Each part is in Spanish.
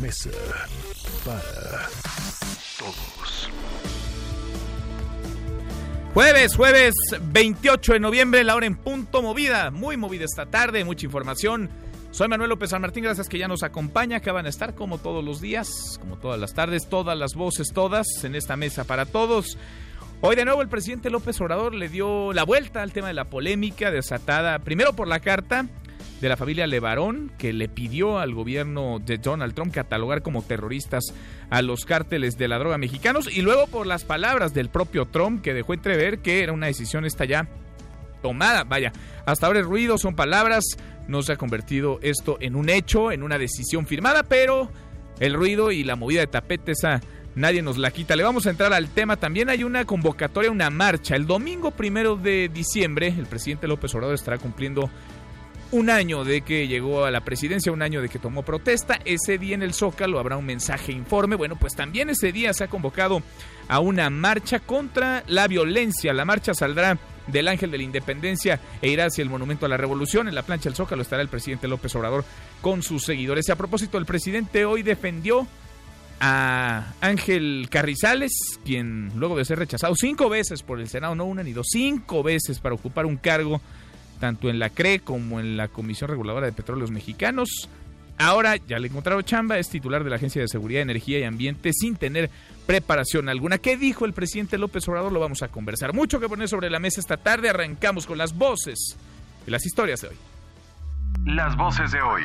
Mesa para Todos. Jueves, jueves 28 de noviembre, la hora en punto movida, muy movida esta tarde, mucha información. Soy Manuel López San gracias que ya nos acompaña, que van a estar como todos los días, como todas las tardes, todas las voces, todas en esta mesa para todos. Hoy de nuevo el presidente López Obrador le dio la vuelta al tema de la polémica desatada primero por la carta de la familia Levarón que le pidió al gobierno de Donald Trump catalogar como terroristas a los cárteles de la droga mexicanos y luego por las palabras del propio Trump que dejó entrever que era una decisión esta ya tomada. Vaya, hasta ahora el ruido son palabras, no se ha convertido esto en un hecho, en una decisión firmada, pero el ruido y la movida de tapete esa nadie nos la quita. Le vamos a entrar al tema. También hay una convocatoria, una marcha. El domingo primero de diciembre, el presidente López Obrador estará cumpliendo un año de que llegó a la presidencia, un año de que tomó protesta. Ese día en el Zócalo habrá un mensaje informe. Bueno, pues también ese día se ha convocado a una marcha contra la violencia. La marcha saldrá del Ángel de la Independencia e irá hacia el Monumento a la Revolución. En la plancha del Zócalo estará el presidente López Obrador con sus seguidores. A propósito, el presidente hoy defendió a Ángel Carrizales, quien luego de ser rechazado cinco veces por el Senado, no una ni dos, cinco veces para ocupar un cargo tanto en la CRE como en la Comisión Reguladora de Petróleos Mexicanos. Ahora ya le encontraron chamba, es titular de la Agencia de Seguridad, Energía y Ambiente sin tener preparación alguna. ¿Qué dijo el presidente López Obrador? Lo vamos a conversar. Mucho que poner sobre la mesa esta tarde. Arrancamos con las voces de las historias de hoy. Las voces de hoy.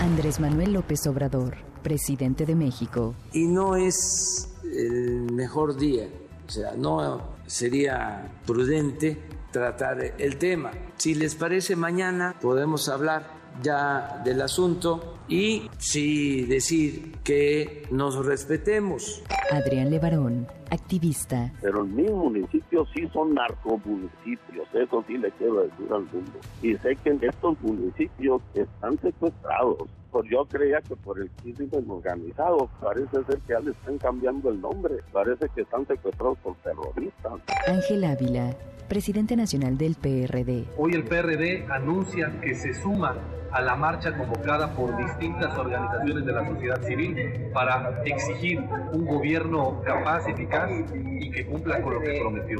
Andrés Manuel López Obrador, presidente de México. y no es el mejor día. O sea, no sería prudente tratar el tema. Si les parece, mañana podemos hablar ya del asunto y sí decir que nos respetemos. Adrián Levarón, activista. pero en mis municipios sí son narcomunicipios, eso sí le quiero decir al mundo. Y sé que en estos municipios están secuestrados. Pues yo creía que por el crimen organizado, parece ser que ya le están cambiando el nombre, parece que están secuestrados por terroristas. Ángel Ávila, presidente nacional del PRD. Hoy el PRD anuncia que se suma a la marcha convocada por distintas organizaciones de la sociedad civil para exigir un gobierno capaz, eficaz y que cumpla con lo que prometió.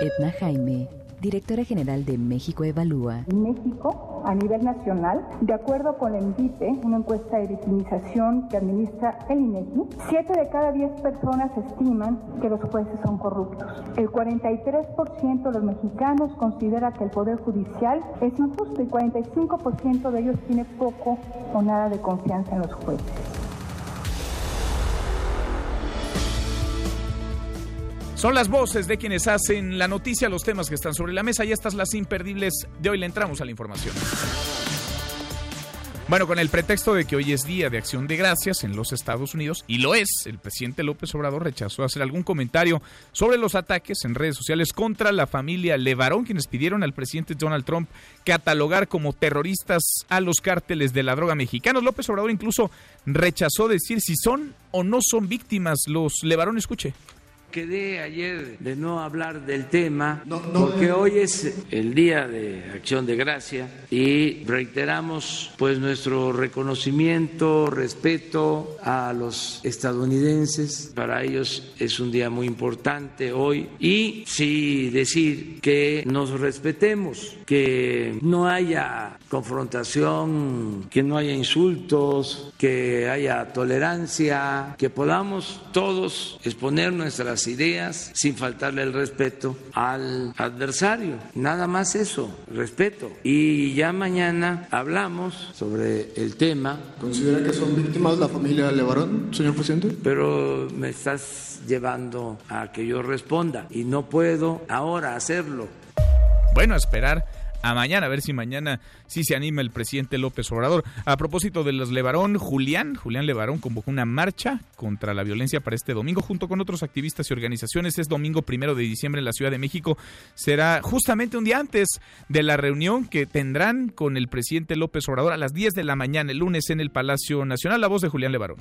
Edna Jaime, directora general de México Evalúa. México, a nivel nacional, de acuerdo con el INVIPE, una encuesta de victimización que administra el INEGI, 7 de cada 10 personas estiman que los jueces son corruptos. El 43% de los mexicanos considera que el Poder Judicial es injusto y 45% de ellos tiene poco o nada de confianza en los jueces. Son las voces de quienes hacen la noticia, los temas que están sobre la mesa y estas las imperdibles de hoy. Le entramos a la información. Bueno, con el pretexto de que hoy es Día de Acción de Gracias en los Estados Unidos, y lo es, el presidente López Obrador rechazó hacer algún comentario sobre los ataques en redes sociales contra la familia Levarón, quienes pidieron al presidente Donald Trump catalogar como terroristas a los cárteles de la droga mexicanos. López Obrador incluso rechazó decir si son o no son víctimas los Levarón. Escuche. Quedé ayer de no hablar del tema porque hoy es el día de acción de gracia y reiteramos pues nuestro reconocimiento, respeto a los estadounidenses. Para ellos es un día muy importante hoy y sí decir que nos respetemos, que no haya confrontación, que no haya insultos, que haya tolerancia, que podamos todos exponer nuestras ideas sin faltarle el respeto al adversario. Nada más eso, respeto. Y ya mañana hablamos sobre el tema, ¿Considera que son víctimas la familia Levarón, señor presidente? pero me estás llevando a que yo responda y no puedo ahora hacerlo. Bueno, esperar a mañana, a ver si mañana sí se anima el presidente López Obrador. A propósito de los Levarón, Julián, Julián Levarón convocó una marcha contra la violencia para este domingo junto con otros activistas y organizaciones. Es domingo primero de diciembre en la Ciudad de México. Será justamente un día antes de la reunión que tendrán con el presidente López Obrador a las 10 de la mañana, el lunes, en el Palacio Nacional. La voz de Julián Levarón.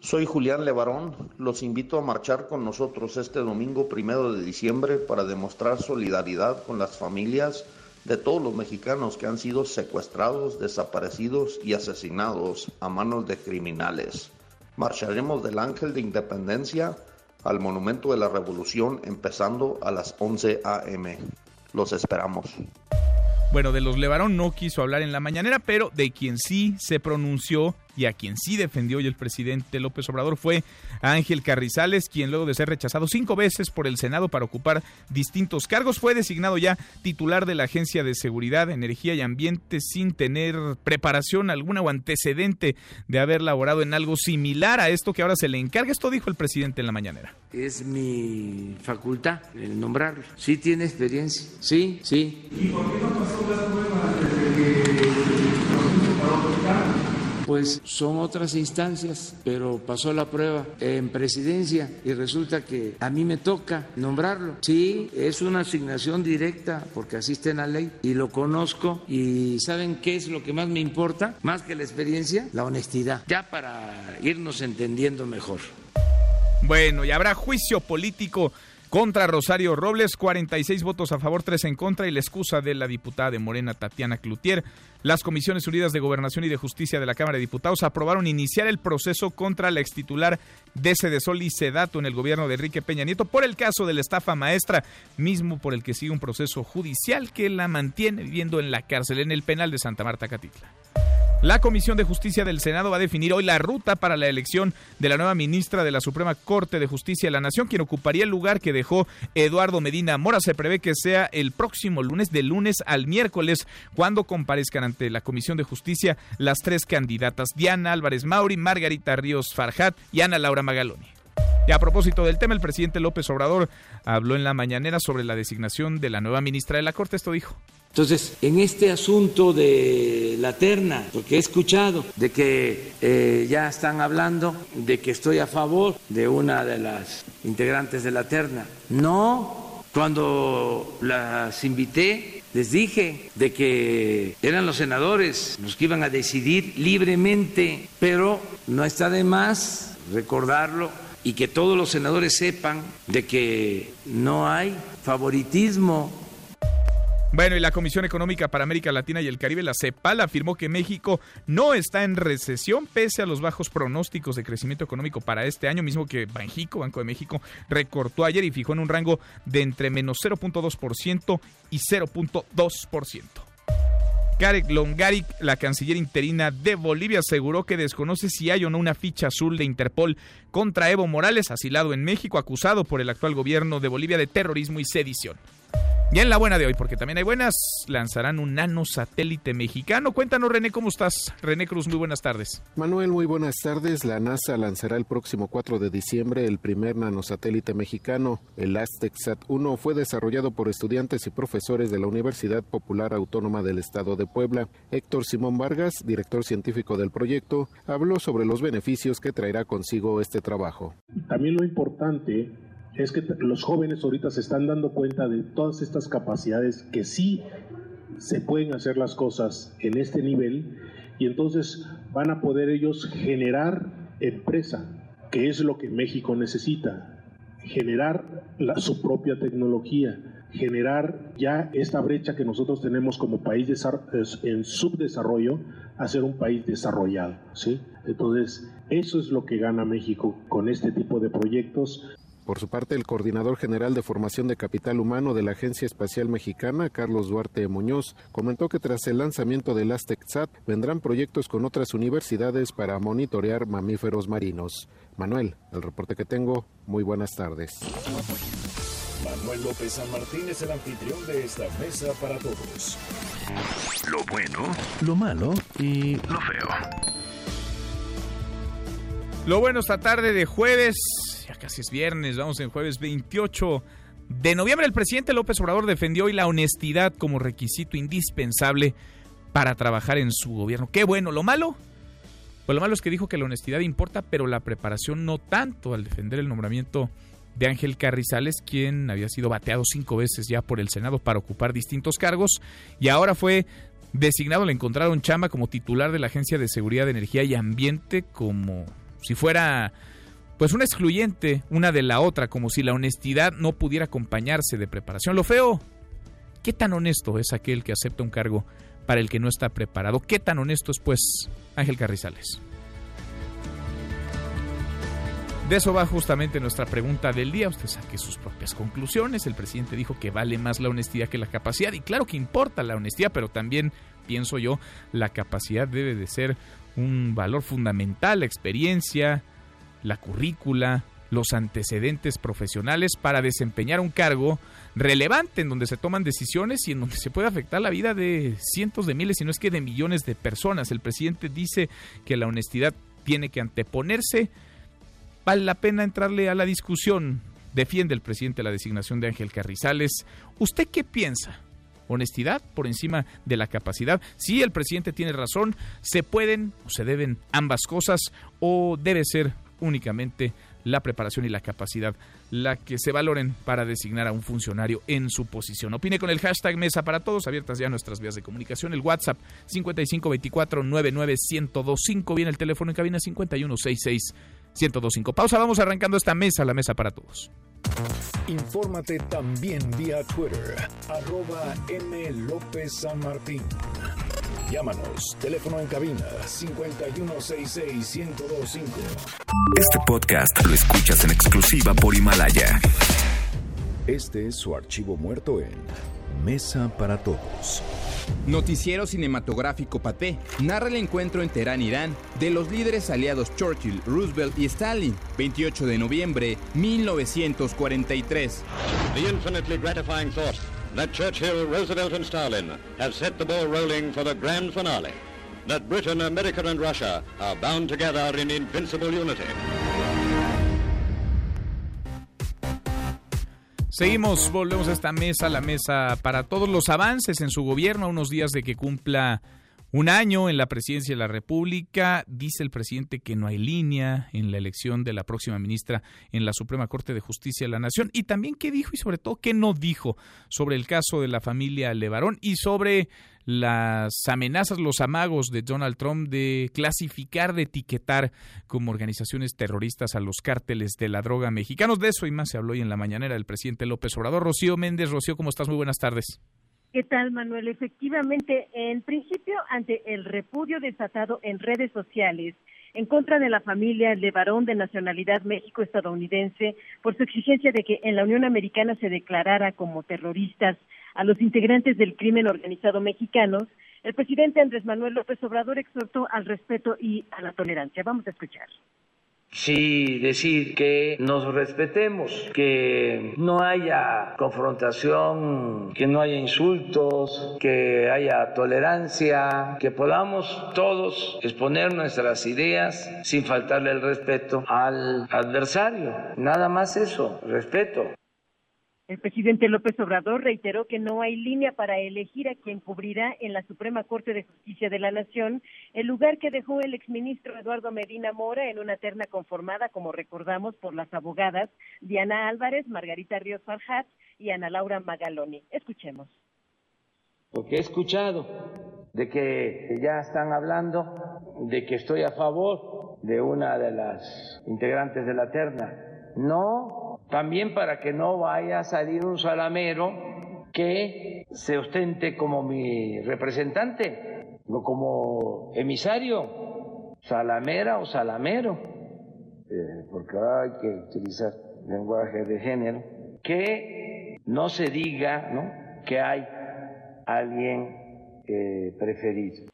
Soy Julián Levarón. Los invito a marchar con nosotros este domingo primero de diciembre para demostrar solidaridad con las familias de todos los mexicanos que han sido secuestrados, desaparecidos y asesinados a manos de criminales. Marcharemos del Ángel de Independencia al Monumento de la Revolución empezando a las 11 a.m. Los esperamos. Bueno, de los Levarón no quiso hablar en la mañanera, pero de quien sí se pronunció y a quien sí defendió hoy el presidente López Obrador fue Ángel Carrizales, quien luego de ser rechazado cinco veces por el Senado para ocupar distintos cargos, fue designado ya titular de la Agencia de Seguridad, Energía y Ambiente sin tener preparación alguna o antecedente de haber laborado en algo similar a esto que ahora se le encarga. Esto dijo el presidente en la mañanera. Es mi facultad el nombrarlo. Sí tiene experiencia. Sí, sí. ¿Y por qué no pasó la prueba pues son otras instancias, pero pasó la prueba en presidencia y resulta que a mí me toca nombrarlo. Sí, es una asignación directa porque así está en la ley y lo conozco y ¿saben qué es lo que más me importa? Más que la experiencia, la honestidad, ya para irnos entendiendo mejor. Bueno, y habrá juicio político contra Rosario Robles, 46 votos a favor, 3 en contra y la excusa de la diputada de Morena Tatiana Cloutier. Las Comisiones Unidas de Gobernación y de Justicia de la Cámara de Diputados aprobaron iniciar el proceso contra la extitular de Cedesol y Sedato en el gobierno de Enrique Peña Nieto por el caso de la estafa maestra, mismo por el que sigue un proceso judicial que la mantiene viviendo en la cárcel en el penal de Santa Marta Catitla. La Comisión de Justicia del Senado va a definir hoy la ruta para la elección de la nueva ministra de la Suprema Corte de Justicia de la Nación, quien ocuparía el lugar que dejó Eduardo Medina Mora. Se prevé que sea el próximo lunes, de lunes al miércoles, cuando comparezcan ante la Comisión de Justicia las tres candidatas, Diana Álvarez Mauri, Margarita Ríos Farjat y Ana Laura Magaloni. A propósito del tema, el presidente López Obrador habló en la mañanera sobre la designación de la nueva ministra de la Corte. Esto dijo. Entonces, en este asunto de la terna, porque he escuchado de que eh, ya están hablando de que estoy a favor de una de las integrantes de la terna. No, cuando las invité, les dije de que eran los senadores los que iban a decidir libremente, pero no está de más recordarlo y que todos los senadores sepan de que no hay favoritismo bueno, y la Comisión Económica para América Latina y el Caribe, la CEPAL, afirmó que México no está en recesión pese a los bajos pronósticos de crecimiento económico para este año, mismo que Banjico, Banco de México, recortó ayer y fijó en un rango de entre menos 0.2% y 0.2%. Karek Longaric, la canciller interina de Bolivia, aseguró que desconoce si hay o no una ficha azul de Interpol contra Evo Morales, asilado en México, acusado por el actual gobierno de Bolivia de terrorismo y sedición. Y en la buena de hoy, porque también hay buenas, lanzarán un nanosatélite mexicano. Cuéntanos, René, ¿cómo estás? René Cruz, muy buenas tardes. Manuel, muy buenas tardes. La NASA lanzará el próximo 4 de diciembre el primer nanosatélite mexicano. El Aztecsat 1 fue desarrollado por estudiantes y profesores de la Universidad Popular Autónoma del Estado de Puebla. Héctor Simón Vargas, director científico del proyecto, habló sobre los beneficios que traerá consigo este trabajo. También lo importante es que los jóvenes ahorita se están dando cuenta de todas estas capacidades que sí se pueden hacer las cosas en este nivel y entonces van a poder ellos generar empresa, que es lo que México necesita, generar su propia tecnología, generar ya esta brecha que nosotros tenemos como país en subdesarrollo a ser un país desarrollado, ¿sí? Entonces, eso es lo que gana México con este tipo de proyectos. Por su parte, el coordinador general de formación de capital humano de la Agencia Espacial Mexicana, Carlos Duarte Muñoz, comentó que tras el lanzamiento del AztecSat vendrán proyectos con otras universidades para monitorear mamíferos marinos. Manuel, el reporte que tengo, muy buenas tardes. Manuel López San Martín es el anfitrión de esta mesa para todos. Lo bueno, lo malo y lo feo. Lo bueno esta tarde de jueves, ya casi es viernes, vamos en jueves 28 de noviembre. El presidente López Obrador defendió hoy la honestidad como requisito indispensable para trabajar en su gobierno. Qué bueno, lo malo. Pues lo malo es que dijo que la honestidad importa, pero la preparación no tanto al defender el nombramiento de Ángel Carrizales, quien había sido bateado cinco veces ya por el Senado para ocupar distintos cargos y ahora fue designado, le encontraron chamba como titular de la Agencia de Seguridad de Energía y Ambiente, como si fuera pues una excluyente una de la otra, como si la honestidad no pudiera acompañarse de preparación. Lo feo, ¿qué tan honesto es aquel que acepta un cargo para el que no está preparado? ¿Qué tan honesto es pues Ángel Carrizales? De eso va justamente nuestra pregunta del día. Usted saque sus propias conclusiones. El presidente dijo que vale más la honestidad que la capacidad. Y claro que importa la honestidad, pero también, pienso yo, la capacidad debe de ser un valor fundamental, la experiencia, la currícula, los antecedentes profesionales para desempeñar un cargo relevante en donde se toman decisiones y en donde se puede afectar la vida de cientos de miles, si no es que de millones de personas. El presidente dice que la honestidad tiene que anteponerse. Vale la pena entrarle a la discusión. Defiende el presidente la designación de Ángel Carrizales. ¿Usted qué piensa? honestidad por encima de la capacidad. Si el presidente tiene razón, se pueden o se deben ambas cosas o debe ser únicamente la preparación y la capacidad la que se valoren para designar a un funcionario en su posición. Opine con el hashtag Mesa para Todos, abiertas ya nuestras vías de comunicación, el WhatsApp 5524-99125, viene el teléfono en cabina 5166-1025. Pausa, vamos arrancando esta mesa, la Mesa para Todos. Infórmate también vía Twitter, arroba M. López San Martín. Llámanos, teléfono en cabina 5166-1025. Este podcast lo escuchas en exclusiva por Himalaya. Este es su archivo muerto en Mesa para Todos. Noticiero cinematográfico Paté narra el encuentro en Teherán, Irán, de los líderes aliados Churchill, Roosevelt y Stalin, 28 de noviembre 1943. The infinitely gratifying thought that Churchill, Roosevelt, and Stalin have set the ball rolling for the grand finale. That Britain, America, and Russia are bound together in invincible unity. Seguimos, volvemos a esta mesa, la mesa para todos los avances en su gobierno, a unos días de que cumpla un año en la presidencia de la República, dice el presidente que no hay línea en la elección de la próxima ministra en la Suprema Corte de Justicia de la Nación y también qué dijo y sobre todo qué no dijo sobre el caso de la familia Levarón y sobre las amenazas, los amagos de Donald Trump de clasificar, de etiquetar como organizaciones terroristas a los cárteles de la droga mexicanos. De eso y más se habló hoy en la mañanera del presidente López Obrador. Rocío Méndez, Rocío, ¿cómo estás? Muy buenas tardes. ¿Qué tal, Manuel? Efectivamente, en principio, ante el repudio desatado en redes sociales en contra de la familia Levarón de nacionalidad México-estadounidense por su exigencia de que en la Unión Americana se declarara como terroristas a los integrantes del crimen organizado mexicanos, el presidente Andrés Manuel López Obrador exhortó al respeto y a la tolerancia. Vamos a escuchar sí decir que nos respetemos, que no haya confrontación, que no haya insultos, que haya tolerancia, que podamos todos exponer nuestras ideas sin faltarle el respeto al adversario. Nada más eso, respeto. El presidente López Obrador reiteró que no hay línea para elegir a quien cubrirá en la Suprema Corte de Justicia de la Nación el lugar que dejó el exministro Eduardo Medina Mora en una terna conformada, como recordamos, por las abogadas Diana Álvarez, Margarita Ríos Farjat y Ana Laura Magaloni. Escuchemos. Porque he escuchado de que ya están hablando de que estoy a favor de una de las integrantes de la terna. No, también para que no vaya a salir un salamero que se ostente como mi representante o como emisario, salamera o salamero, eh, porque ahora hay que utilizar lenguaje de género, que no se diga ¿no? que hay alguien eh, preferido.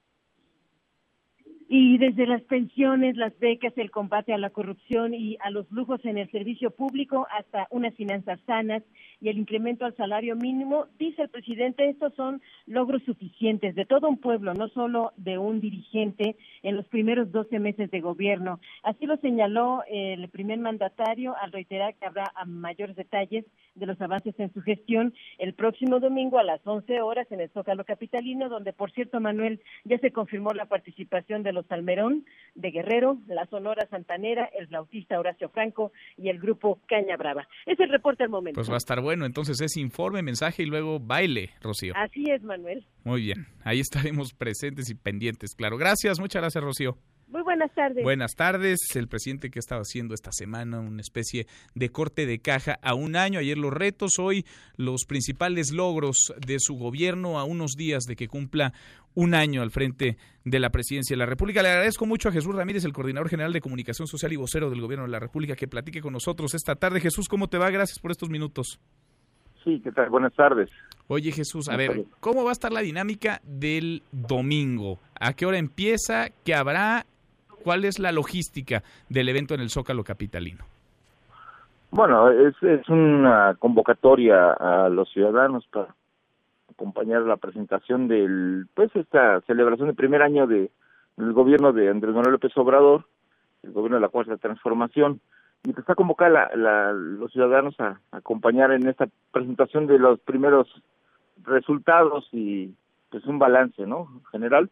Y desde las pensiones, las becas, el combate a la corrupción y a los lujos en el servicio público hasta unas finanzas sanas y el incremento al salario mínimo, dice el presidente, estos son logros suficientes de todo un pueblo, no solo de un dirigente en los primeros 12 meses de gobierno. Así lo señaló el primer mandatario al reiterar que habrá mayores detalles de los avances en su gestión el próximo domingo a las 11 horas en el Zócalo Capitalino, donde, por cierto, Manuel, ya se confirmó la participación de los Salmerón, de Guerrero, la Sonora Santanera, el flautista Horacio Franco y el grupo Caña Brava. Es el reporte al momento. Pues bueno, entonces es informe, mensaje y luego baile, Rocío. Así es, Manuel. Muy bien, ahí estaremos presentes y pendientes, claro. Gracias, muchas gracias, Rocío. Muy buenas tardes. Buenas tardes. El presidente que estaba haciendo esta semana una especie de corte de caja a un año. Ayer los retos, hoy los principales logros de su gobierno a unos días de que cumpla un año al frente de la presidencia de la República. Le agradezco mucho a Jesús Ramírez, el coordinador general de comunicación social y vocero del gobierno de la República, que platique con nosotros esta tarde. Jesús, ¿cómo te va? Gracias por estos minutos. Sí, ¿qué tal? Buenas tardes. Oye Jesús, a ver, ¿cómo va a estar la dinámica del domingo? ¿A qué hora empieza? ¿Qué habrá? ¿Cuál es la logística del evento en el Zócalo Capitalino? Bueno, es, una convocatoria a los ciudadanos para acompañar la presentación del, pues esta celebración del primer año de, del gobierno de Andrés Manuel López Obrador, el gobierno de la Cuarta Transformación, y que está convocada la, los ciudadanos a, acompañar en esta presentación de los primeros resultados y pues un balance, ¿no? General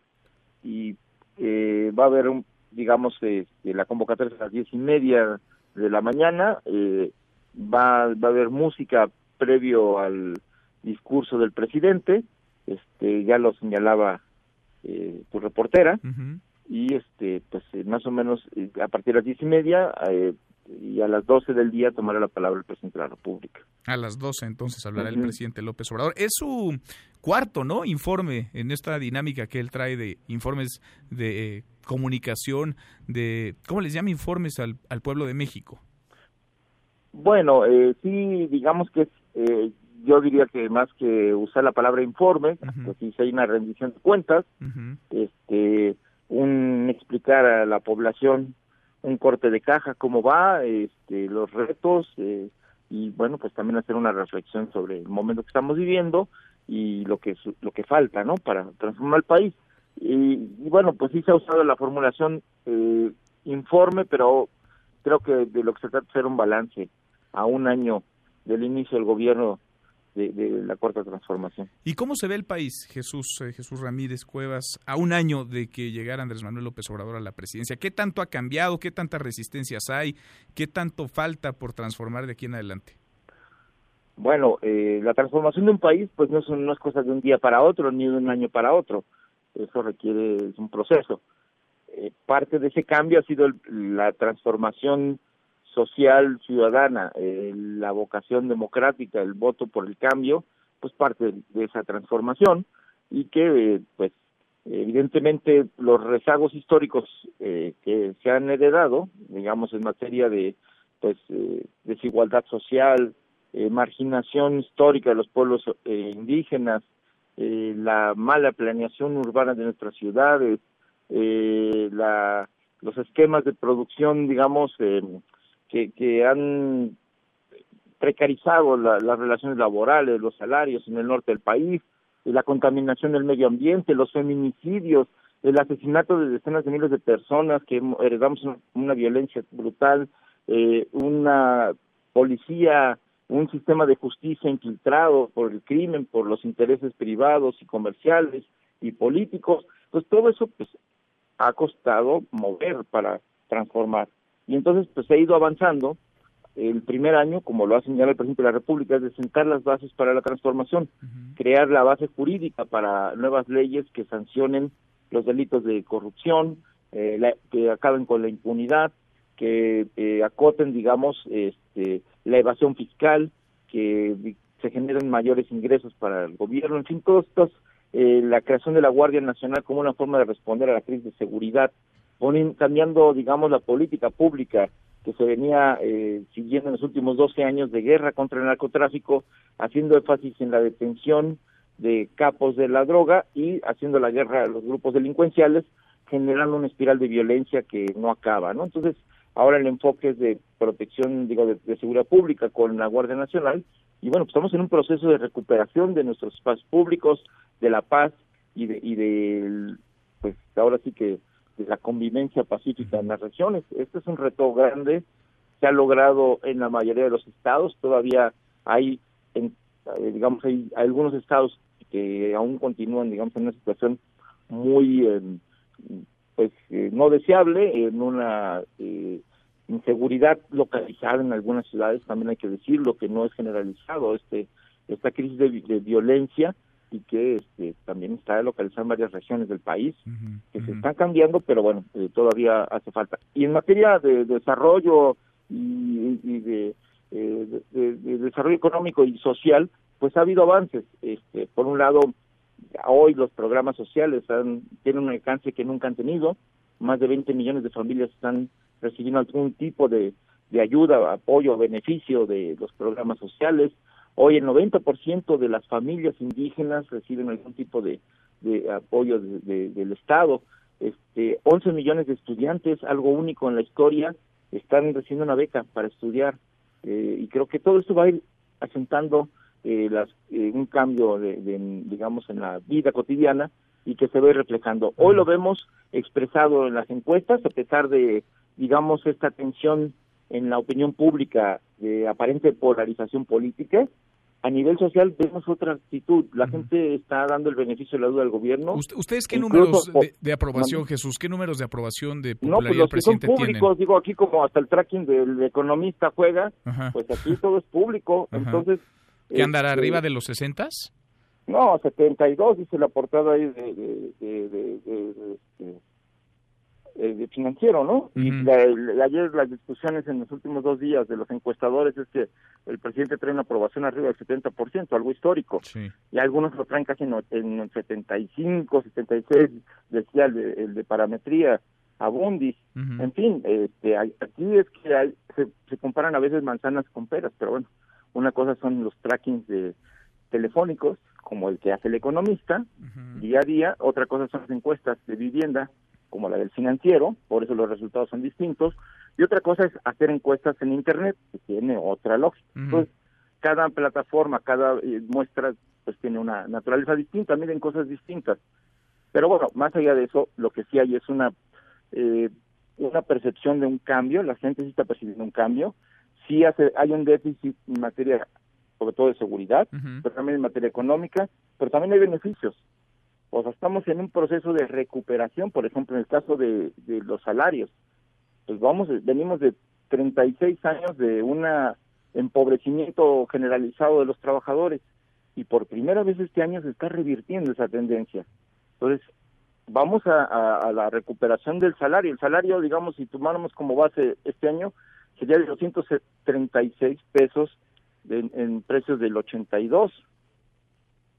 y eh, va a haber un, digamos, eh, la convocatoria a las diez y media de la mañana, eh, va, va a haber música previo al discurso del presidente, este, ya lo señalaba eh, tu reportera, y este, pues eh, más o menos eh, a partir de las diez y media y a las doce del día tomará la palabra el presidente de la República. A las doce entonces hablará el presidente López Obrador. Es su cuarto, ¿no? Informe en esta dinámica que él trae de informes de comunicación, de, ¿cómo les llama informes al, al pueblo de México? Bueno, eh, sí, digamos que eh, yo diría que más que usar la palabra informe, pues sí hay una rendición de cuentas, este, un explicar a la población un corte de caja cómo va, este, los retos eh, y bueno, pues también hacer una reflexión sobre el momento que estamos viviendo y lo que lo que falta, ¿no? Para transformar el país. Y, bueno, pues sí se ha usado la formulación eh, informe, pero creo que de lo que se trata es hacer un balance a un año del inicio del gobierno de, la cuarta transformación. ¿Y cómo se ve el país, Jesús eh, Jesús Ramírez Cuevas, a un año de que llegara Andrés Manuel López Obrador a la presidencia? ¿Qué tanto ha cambiado? ¿Qué tantas resistencias hay? ¿Qué tanto falta por transformar de aquí en adelante? Bueno, eh, la transformación de un país pues no, son, no es cosa de un día para otro ni de un año para otro eso requiere un proceso. Eh, parte de ese cambio ha sido la transformación social ciudadana, eh, la vocación democrática, el voto por el cambio, pues parte de, esa transformación y que, eh, pues, evidentemente los rezagos históricos que se han heredado, digamos, en materia de, pues, desigualdad social, marginación histórica de los pueblos indígenas, eh, la mala planeación urbana de nuestras ciudades, eh, la, los esquemas de producción, digamos, eh, que, han precarizado las relaciones laborales, los salarios en el norte del país, la contaminación del medio ambiente, los feminicidios, el asesinato de decenas de miles de personas que heredamos una, violencia brutal, eh, una policía un sistema de justicia infiltrado por el crimen, por los intereses privados y comerciales y políticos, pues todo eso pues ha costado mover para transformar. Y entonces pues se ha ido avanzando. El primer año, como lo ha señalado el presidente de la República, es de sentar las bases para la transformación, crear la base jurídica para nuevas leyes que sancionen los delitos de corrupción, eh, que acaben con la impunidad, que eh, acoten, digamos, este, la evasión fiscal, que se generen mayores ingresos para el gobierno, en fin, todos estos, eh, la creación de la Guardia Nacional como una forma de responder a la crisis de seguridad, ponen, cambiando, digamos, la política pública que se venía eh, siguiendo en los últimos 12 años de guerra contra el narcotráfico, haciendo énfasis en la detención de capos de la droga y haciendo la guerra a los grupos delincuenciales, generando una espiral de violencia que no acaba, ¿no? Entonces, ahora el enfoque es de protección, digo, de, seguridad pública con la Guardia Nacional, y bueno, pues estamos en un proceso de recuperación de nuestros espacios públicos, de la paz y de, y de pues ahora sí que de la convivencia pacífica en las regiones. Este es un reto grande, se ha logrado en la mayoría de los estados, todavía hay, en, eh, digamos, hay, algunos estados que aún continúan, digamos, en una situación muy, eh, pues, eh, no deseable, en una inseguridad localizada en algunas ciudades, también hay que decirlo, que no es generalizado, este esta crisis de, violencia y que este, también está localizada en varias regiones del país, que se están cambiando, pero bueno, todavía hace falta. Y en materia de desarrollo y, de, eh, de, desarrollo económico y social, pues ha habido avances. Este, por un lado, hoy los programas sociales han, tienen un alcance que nunca han tenido. Más de 20 millones de familias están recibiendo algún tipo de, de ayuda, apoyo, beneficio de los programas sociales. Hoy el 90% de las familias indígenas reciben algún tipo de, de apoyo del Estado. Este, 11 millones de estudiantes, algo único en la historia, están recibiendo una beca para estudiar eh, y creo que todo esto va a ir asentando eh, las, eh, un cambio de, digamos en la vida cotidiana y que se ve reflejando. Hoy lo vemos expresado en las encuestas a pesar de digamos esta tensión en la opinión pública de aparente polarización política a nivel social vemos otra actitud. La gente está dando el beneficio de la duda al gobierno. ¿Ustedes qué números de, aprobación, Jesús? ¿Qué números de aprobación de popularidad no, pues los que son públicos, digo aquí como hasta el tracking del economista juega, pues aquí todo es público. Entonces, ¿Qué andará este, arriba de los 60? No, 72 dice la portada ahí de, de, de, de eh, financiero, ¿no? Y ayer las discusiones en los últimos dos días de los encuestadores es que el presidente trae una aprobación arriba del 70%, algo histórico. Y algunos lo traen casi en, en 75, 76, decía el de, el de parametría, Abundis. En fin, este, aquí es que se, se comparan a veces manzanas con peras, pero bueno, una cosa son los trackings de telefónicos, como el que hace el economista, día a día, otra cosa son las encuestas de vivienda, como la del financiero, por eso los resultados son distintos, y otra cosa es hacer encuestas en Internet, que tiene otra lógica. Entonces, cada plataforma, cada eh, muestra, pues tiene una naturaleza distinta, miden cosas distintas. Pero bueno, más allá de eso, lo que sí hay es una, eh, una percepción de un cambio, la gente sí está percibiendo un cambio, sí hace, hay un déficit en materia, sobre todo de seguridad, pero también en materia económica, pero también hay beneficios. O sea, estamos en un proceso de recuperación, por ejemplo, en el caso de, los salarios. Pues vamos, venimos de 36 años de un empobrecimiento generalizado de los trabajadores y por primera vez este año se está revirtiendo esa tendencia. Entonces, vamos a, la recuperación del salario. El salario, digamos, si tomáramos como base este año, sería de 236 pesos en, en precios del 82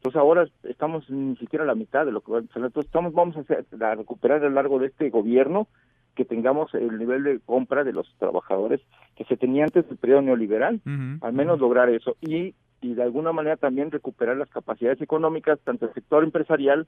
entonces ahora estamos ni siquiera a la mitad de lo que entonces estamos vamos a, hacer, a recuperar a lo largo de este gobierno que tengamos el nivel de compra de los trabajadores que se tenía antes del periodo neoliberal, al menos lograr eso y y de alguna manera también recuperar las capacidades económicas tanto del sector empresarial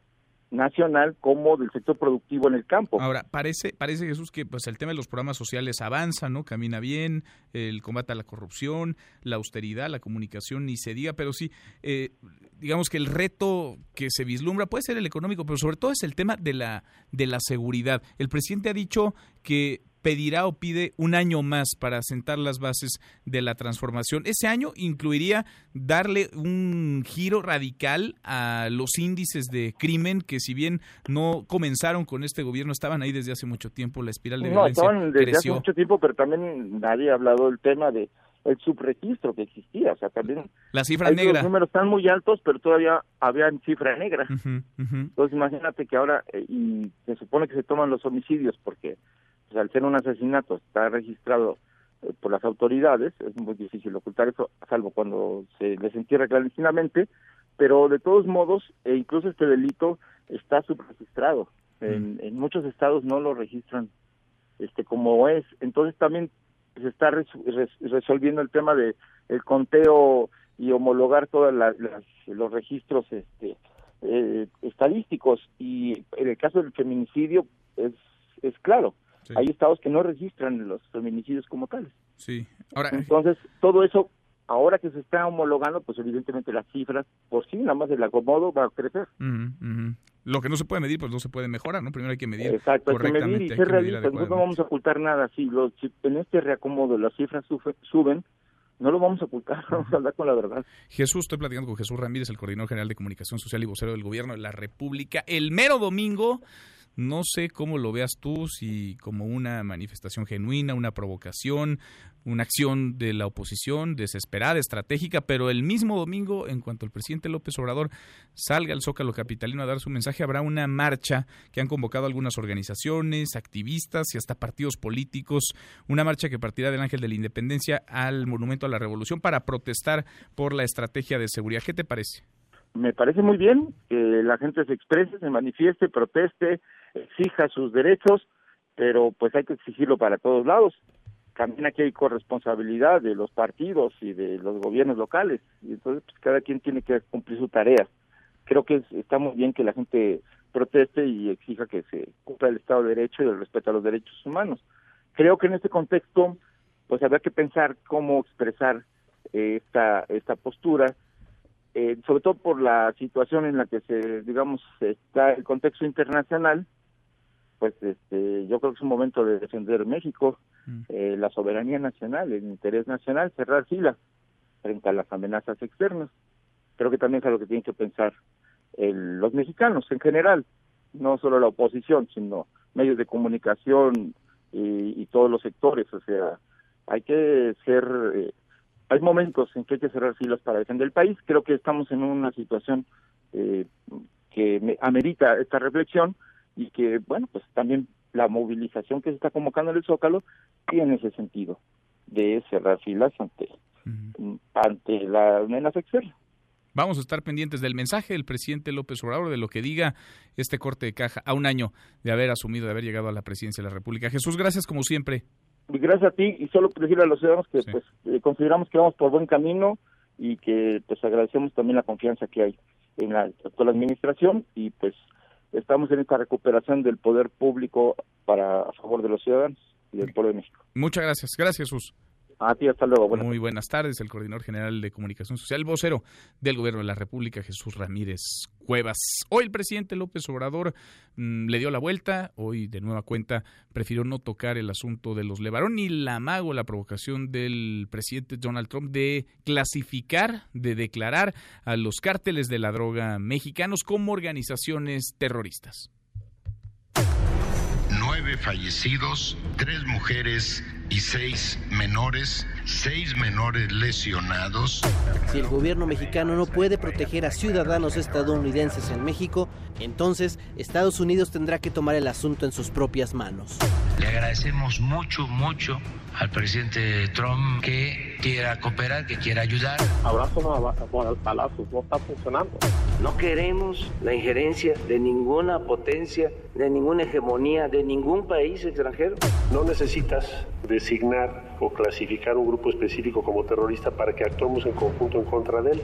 nacional como del sector productivo en el campo. Ahora, parece, parece Jesús que pues el tema de los programas sociales avanza, ¿no? Camina bien, el combate a la corrupción, la austeridad, la comunicación, ni se diga, pero sí, eh, digamos que el reto que se vislumbra puede ser el económico, pero sobre todo es el tema de la, de la seguridad. El presidente ha dicho que pedirá o pide un año más para sentar las bases de la transformación. Ese año incluiría darle un giro radical a los índices de crimen que si bien no comenzaron con este gobierno, estaban ahí desde hace mucho tiempo, la espiral de no, violencia estaban desde hace mucho tiempo, pero también nadie ha hablado del tema de el subregistro que existía, o sea, también la cifra negra. Los números están muy altos, pero todavía había cifra negra. Entonces, imagínate que ahora eh, y se supone que se toman los homicidios porque pues, al ser un asesinato está registrado eh, por las autoridades, es muy difícil ocultar eso, salvo cuando se les entierra clandestinamente, pero de todos modos, e incluso este delito está subregistrado. En, en muchos estados no lo registran este como es. Entonces también se está resolviendo el tema de el conteo y homologar todos los registros este eh, estadísticos y en el caso del feminicidio es, es claro. Hay estados que no registran los feminicidios como tales. Sí. Ahora, Entonces, todo eso, ahora que se está homologando, pues evidentemente las cifras, por sí, nada más el acomodo va a crecer. Lo que no se puede medir, pues no se puede mejorar, ¿no? Primero hay que medir Exacto, hay que correctamente. medir y ser realistas. No vamos a ocultar nada. Si, lo- si en este reacomodo las cifras sube- suben, no lo vamos a ocultar, vamos a hablar con la verdad. Jesús, estoy platicando con Jesús Ramírez, el coordinador general de comunicación social y vocero del gobierno de la República. El mero domingo, no sé cómo lo veas tú, si como una manifestación genuina, una provocación, una acción de la oposición desesperada, estratégica, pero el mismo domingo, en cuanto el presidente López Obrador salga al Zócalo Capitalino a dar su mensaje, habrá una marcha que han convocado algunas organizaciones, activistas y hasta partidos políticos, una marcha que partirá del Ángel de la Independencia al Monumento a la Revolución para protestar por la estrategia de seguridad. ¿Qué te parece? Me parece muy bien que la gente se exprese, se manifieste, proteste, exija sus derechos, pero pues hay que exigirlo para todos lados. También aquí hay corresponsabilidad de los partidos y de los gobiernos locales, y entonces pues, cada quien tiene que cumplir su tarea. Creo que es- está muy bien que la gente proteste y exija que se cumpla el Estado de Derecho y el respeto a los derechos humanos. Creo que en este contexto, pues habrá que pensar cómo expresar eh, esta esta postura eh, sobre todo por la situación en la que se, digamos, está el contexto internacional, pues este, yo creo que es un momento de defender México, eh, la soberanía nacional, el interés nacional, cerrar filas frente a las amenazas externas. Creo que también es algo que tienen que pensar el- los mexicanos en general, no solo la oposición, sino medios de comunicación y, y todos los sectores. O sea, hay que ser eh, hay momentos en que hay que cerrar filas para defender el país. Creo que estamos en una situación eh, que me- amerita esta reflexión y que, bueno, pues también la movilización que se está convocando en el Zócalo tiene ese sentido de cerrar filas ante, ante la amenaza externa. Vamos a estar pendientes del mensaje del presidente López Obrador, de lo que diga este corte de caja a un año de haber asumido, de haber llegado a la presidencia de la República. Jesús, gracias como siempre. Gracias a ti y solo decirle a los ciudadanos que pues eh, consideramos que vamos por buen camino y que pues agradecemos también la confianza que hay en la actual administración y pues estamos en esta recuperación del poder público para a favor de los ciudadanos y del pueblo de México. Muchas gracias. Gracias, Jesús. A ti, hasta luego. Buenas Muy buenas tardes, el coordinador general de comunicación social, vocero del gobierno de la República, Jesús Ramírez Cuevas. Hoy el presidente López Obrador mm, le dio la vuelta, hoy de nueva cuenta prefirió no tocar el asunto de los Levarón ni la amago, la provocación del presidente Donald Trump de clasificar, de declarar a los cárteles de la droga mexicanos como organizaciones terroristas. nueve fallecidos, tres mujeres y seis menores, seis menores lesionados. Si el gobierno mexicano no puede proteger a ciudadanos estadounidenses en México, entonces Estados Unidos tendrá que tomar el asunto en sus propias manos. Le agradecemos mucho, mucho al presidente Trump que quiera cooperar, que quiera ayudar. Abrazos a balazos, no está funcionando. No queremos la injerencia de ninguna potencia, de ninguna hegemonía, de ningún país extranjero. No necesitas designar o clasificar un grupo específico como terrorista para que actuemos en conjunto en contra de él.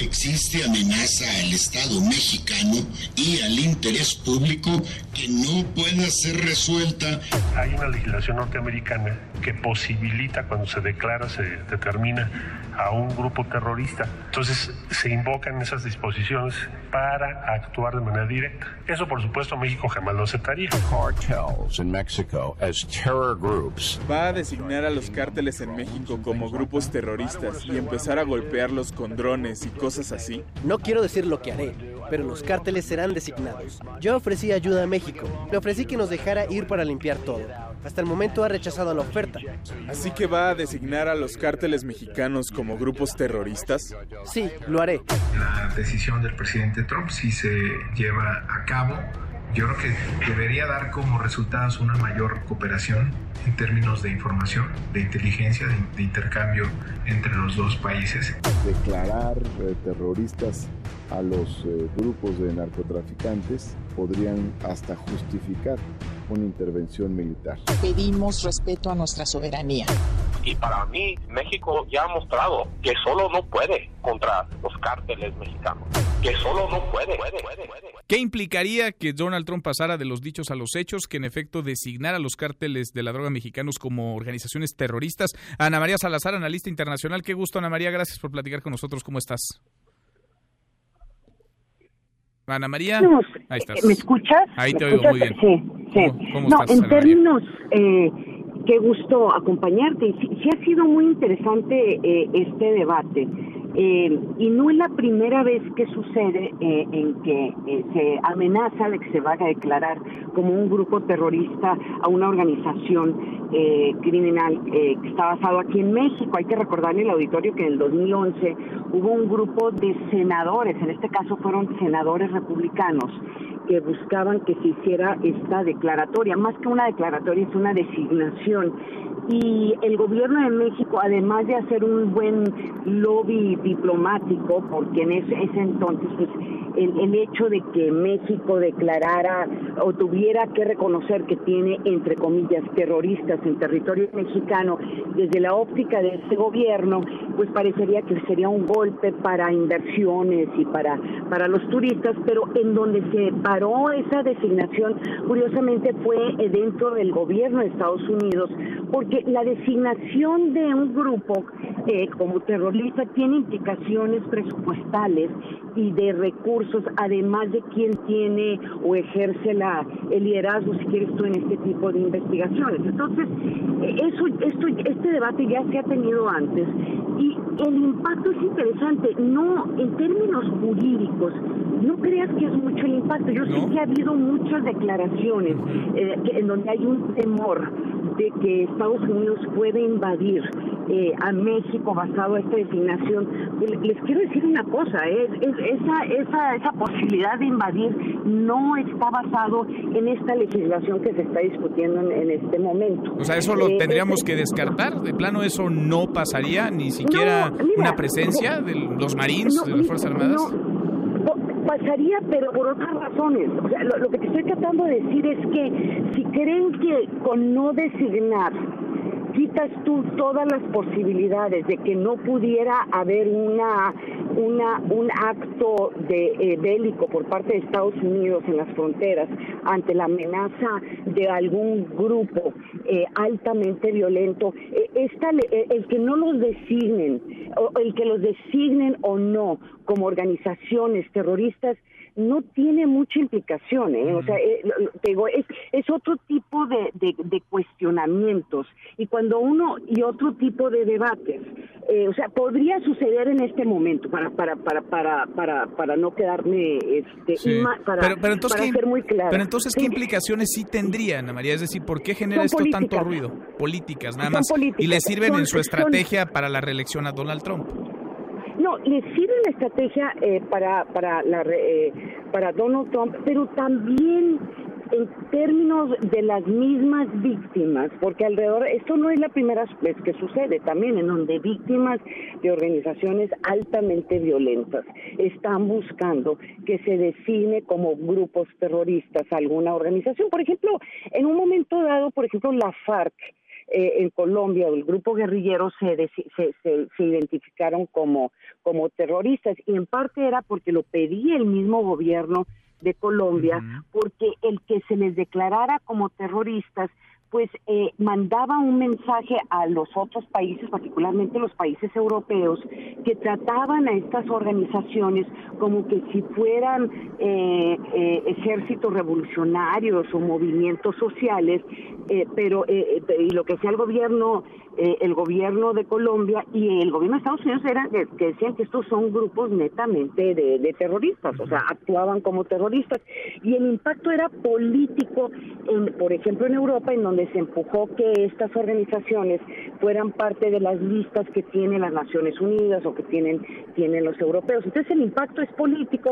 Existe amenaza al Estado mexicano y al interés público que no pueda ser resuelta. Hay una legislación norteamericana que posibilita cuando se declara, se determina a un grupo terrorista. Entonces se invocan esas disposiciones para actuar de manera directa. Eso por supuesto México jamás lo aceptaría. cartels in Mexico as terror groups. Va a designar a los cárteles en México como grupos terroristas y empezar a golpearlos con drones y cosas así. No quiero decir lo que haré, pero los cárteles serán designados. Yo ofrecí ayuda a México. Le ofrecí que nos dejara ir para limpiar todo. Hasta el momento ha rechazado la oferta. Así que va a designar a los cárteles mexicanos como grupos terroristas. Sí, lo haré. La decisión del presidente Trump, si se lleva a cabo, yo creo que debería dar como resultados una mayor cooperación en términos de información, de inteligencia, de, de intercambio entre los dos países. Declarar eh, terroristas a los eh, grupos de narcotraficantes podrían hasta justificar una intervención militar. Pedimos respeto a nuestra soberanía. Y para mí, México ya ha mostrado que solo no puede contra los cárteles mexicanos. que solo no puede. ¿Qué implicaría que Donald Trump pasara de los dichos a los hechos, que en efecto designara a los cárteles de la droga mexicanos como organizaciones terroristas? Ana María Salazar, analista internacional. Qué gusto, Ana María. Gracias por platicar con nosotros. ¿Cómo estás? Ana María. Ahí estás. ¿Me escuchas? Ahí te ¿Me oigo muy bien. Sí, sí. ¿Cómo, cómo no, estás, en términos, eh, qué gusto acompañarte. Y Sí, sí ha sido muy interesante eh, este debate. Eh, y no es la primera vez que sucede eh, en que eh, se amenaza de que se vaya a declarar como un grupo terrorista a una organización eh, criminal eh, que está basado aquí en México. Hay que recordarle al auditorio que en el 2011 hubo un grupo de senadores, en este caso fueron senadores republicanos, que buscaban que se hiciera esta declaratoria. Más que una declaratoria, es una designación. Y el gobierno de México, además de hacer un buen lobby diplomático, porque en ese, ese entonces, pues, el, el hecho de que México declarara o tuviera que reconocer que tiene, entre comillas, terroristas en territorio mexicano, desde la óptica de este gobierno, pues parecería que sería un golpe para inversiones y para, para los turistas, pero en donde se paró esa designación, curiosamente fue eh, dentro del gobierno de Estados Unidos, porque la designación de un grupo eh, como terrorista tiene implicaciones presupuestales y de recursos, además de quién tiene o ejerce la, el liderazgo, si quieres tú, en este tipo de investigaciones. Entonces, eh, eso, esto, este debate ya se ha tenido antes y el impacto es interesante, no en términos jurídicos, no creas que es mucho el impacto. Yo sé que ha habido muchas declaraciones eh, que- en donde hay un temor de que Estados Unidos puede invadir eh, a México basado a esta designación. Les quiero decir una cosa, es- esa, esa, esa posibilidad de invadir no está basado en esta legislación que se está discutiendo en, en este momento. O sea, eso lo Eh, tendríamos que descartar. De plano, eso no pasaría, ni siquiera No, mira, una presencia de los Marines, no, de las Fuerzas Armadas. Pero por otras razones. O sea, lo, lo que te estoy tratando de decir es que si creen que con no designar quitas tú todas las posibilidades de que no pudiera haber una, una un acto de eh, bélico por parte de Estados Unidos en las fronteras ante la amenaza de algún grupo eh, altamente violento, eh, esta eh, el que no los designen, o el que los designen o no como organizaciones terroristas, no tiene mucha implicación, ¿eh? O sea, eh, te digo, es, es otro tipo de, de- de cuestionamientos y cuando uno y otro tipo de debates, eh, o sea, podría suceder en este momento para para para para para, para no quedarme este Sí. para, pero, pero entonces, para ¿qué, ser muy claro. pero entonces, ¿qué implicaciones sí tendría, Ana María? Es decir, ¿por qué genera Son esto tanto ruido? Políticas, nada más. políticas. Y le sirven Son- en su son- estrategia para la reelección a Donald Trump. No, le sirve la estrategia eh, para para la eh, para Donald Trump, pero también en términos de las mismas víctimas, porque alrededor esto no es la primera vez que sucede, también en donde víctimas de organizaciones altamente violentas están buscando que se define como grupos terroristas alguna organización. Por ejemplo, en un momento dado, por ejemplo, la FARC eh, en Colombia, el grupo guerrillero se, se, se identificaron como, como terroristas. Y en parte era porque lo pedía el mismo gobierno de Colombia, porque el que se les declarara como terroristas pues eh, mandaba un mensaje a los otros países, particularmente los países europeos, que trataban a estas organizaciones como que si fueran eh, eh, ejércitos revolucionarios o movimientos sociales, eh, pero eh, y lo que hacía el gobierno, eh, el gobierno de Colombia y el gobierno de Estados Unidos era que, que decían que estos son grupos netamente de, de terroristas, o sea, actuaban como terroristas. Y el impacto era político, en, por ejemplo en Europa, en donde se empujó que estas organizaciones fueran parte de las listas que tienen las Naciones Unidas o que tienen tienen los europeos. Entonces el impacto es político,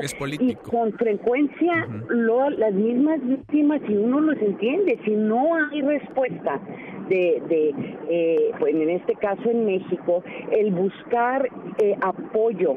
y con frecuencia lo- las mismas víctimas, si uno los entiende, si no hay respuesta de, de eh, pues en este caso en México, el buscar eh, apoyo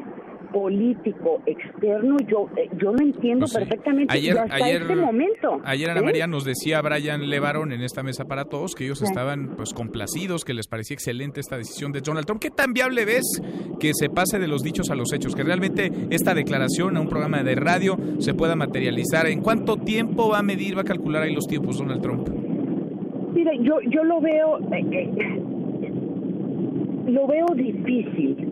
político externo, yo eh, yo lo entiendo Pues sí. perfectamente Ayer- hasta ayer- este momento. Ayer Ana. María nos decía Brian Levarón en esta mesa para todos que ellos Sí. estaban pues complacidos, que les parecía excelente esta decisión de Donald Trump. ¿Qué tan viable ves que se pase de los dichos a los hechos? Que realmente esta declaración a un programa de radio se pueda materializar. ¿En cuánto tiempo va a medir, va a calcular ahí los tiempos Donald Trump? Mira, yo yo lo veo eh, eh, lo veo difícil,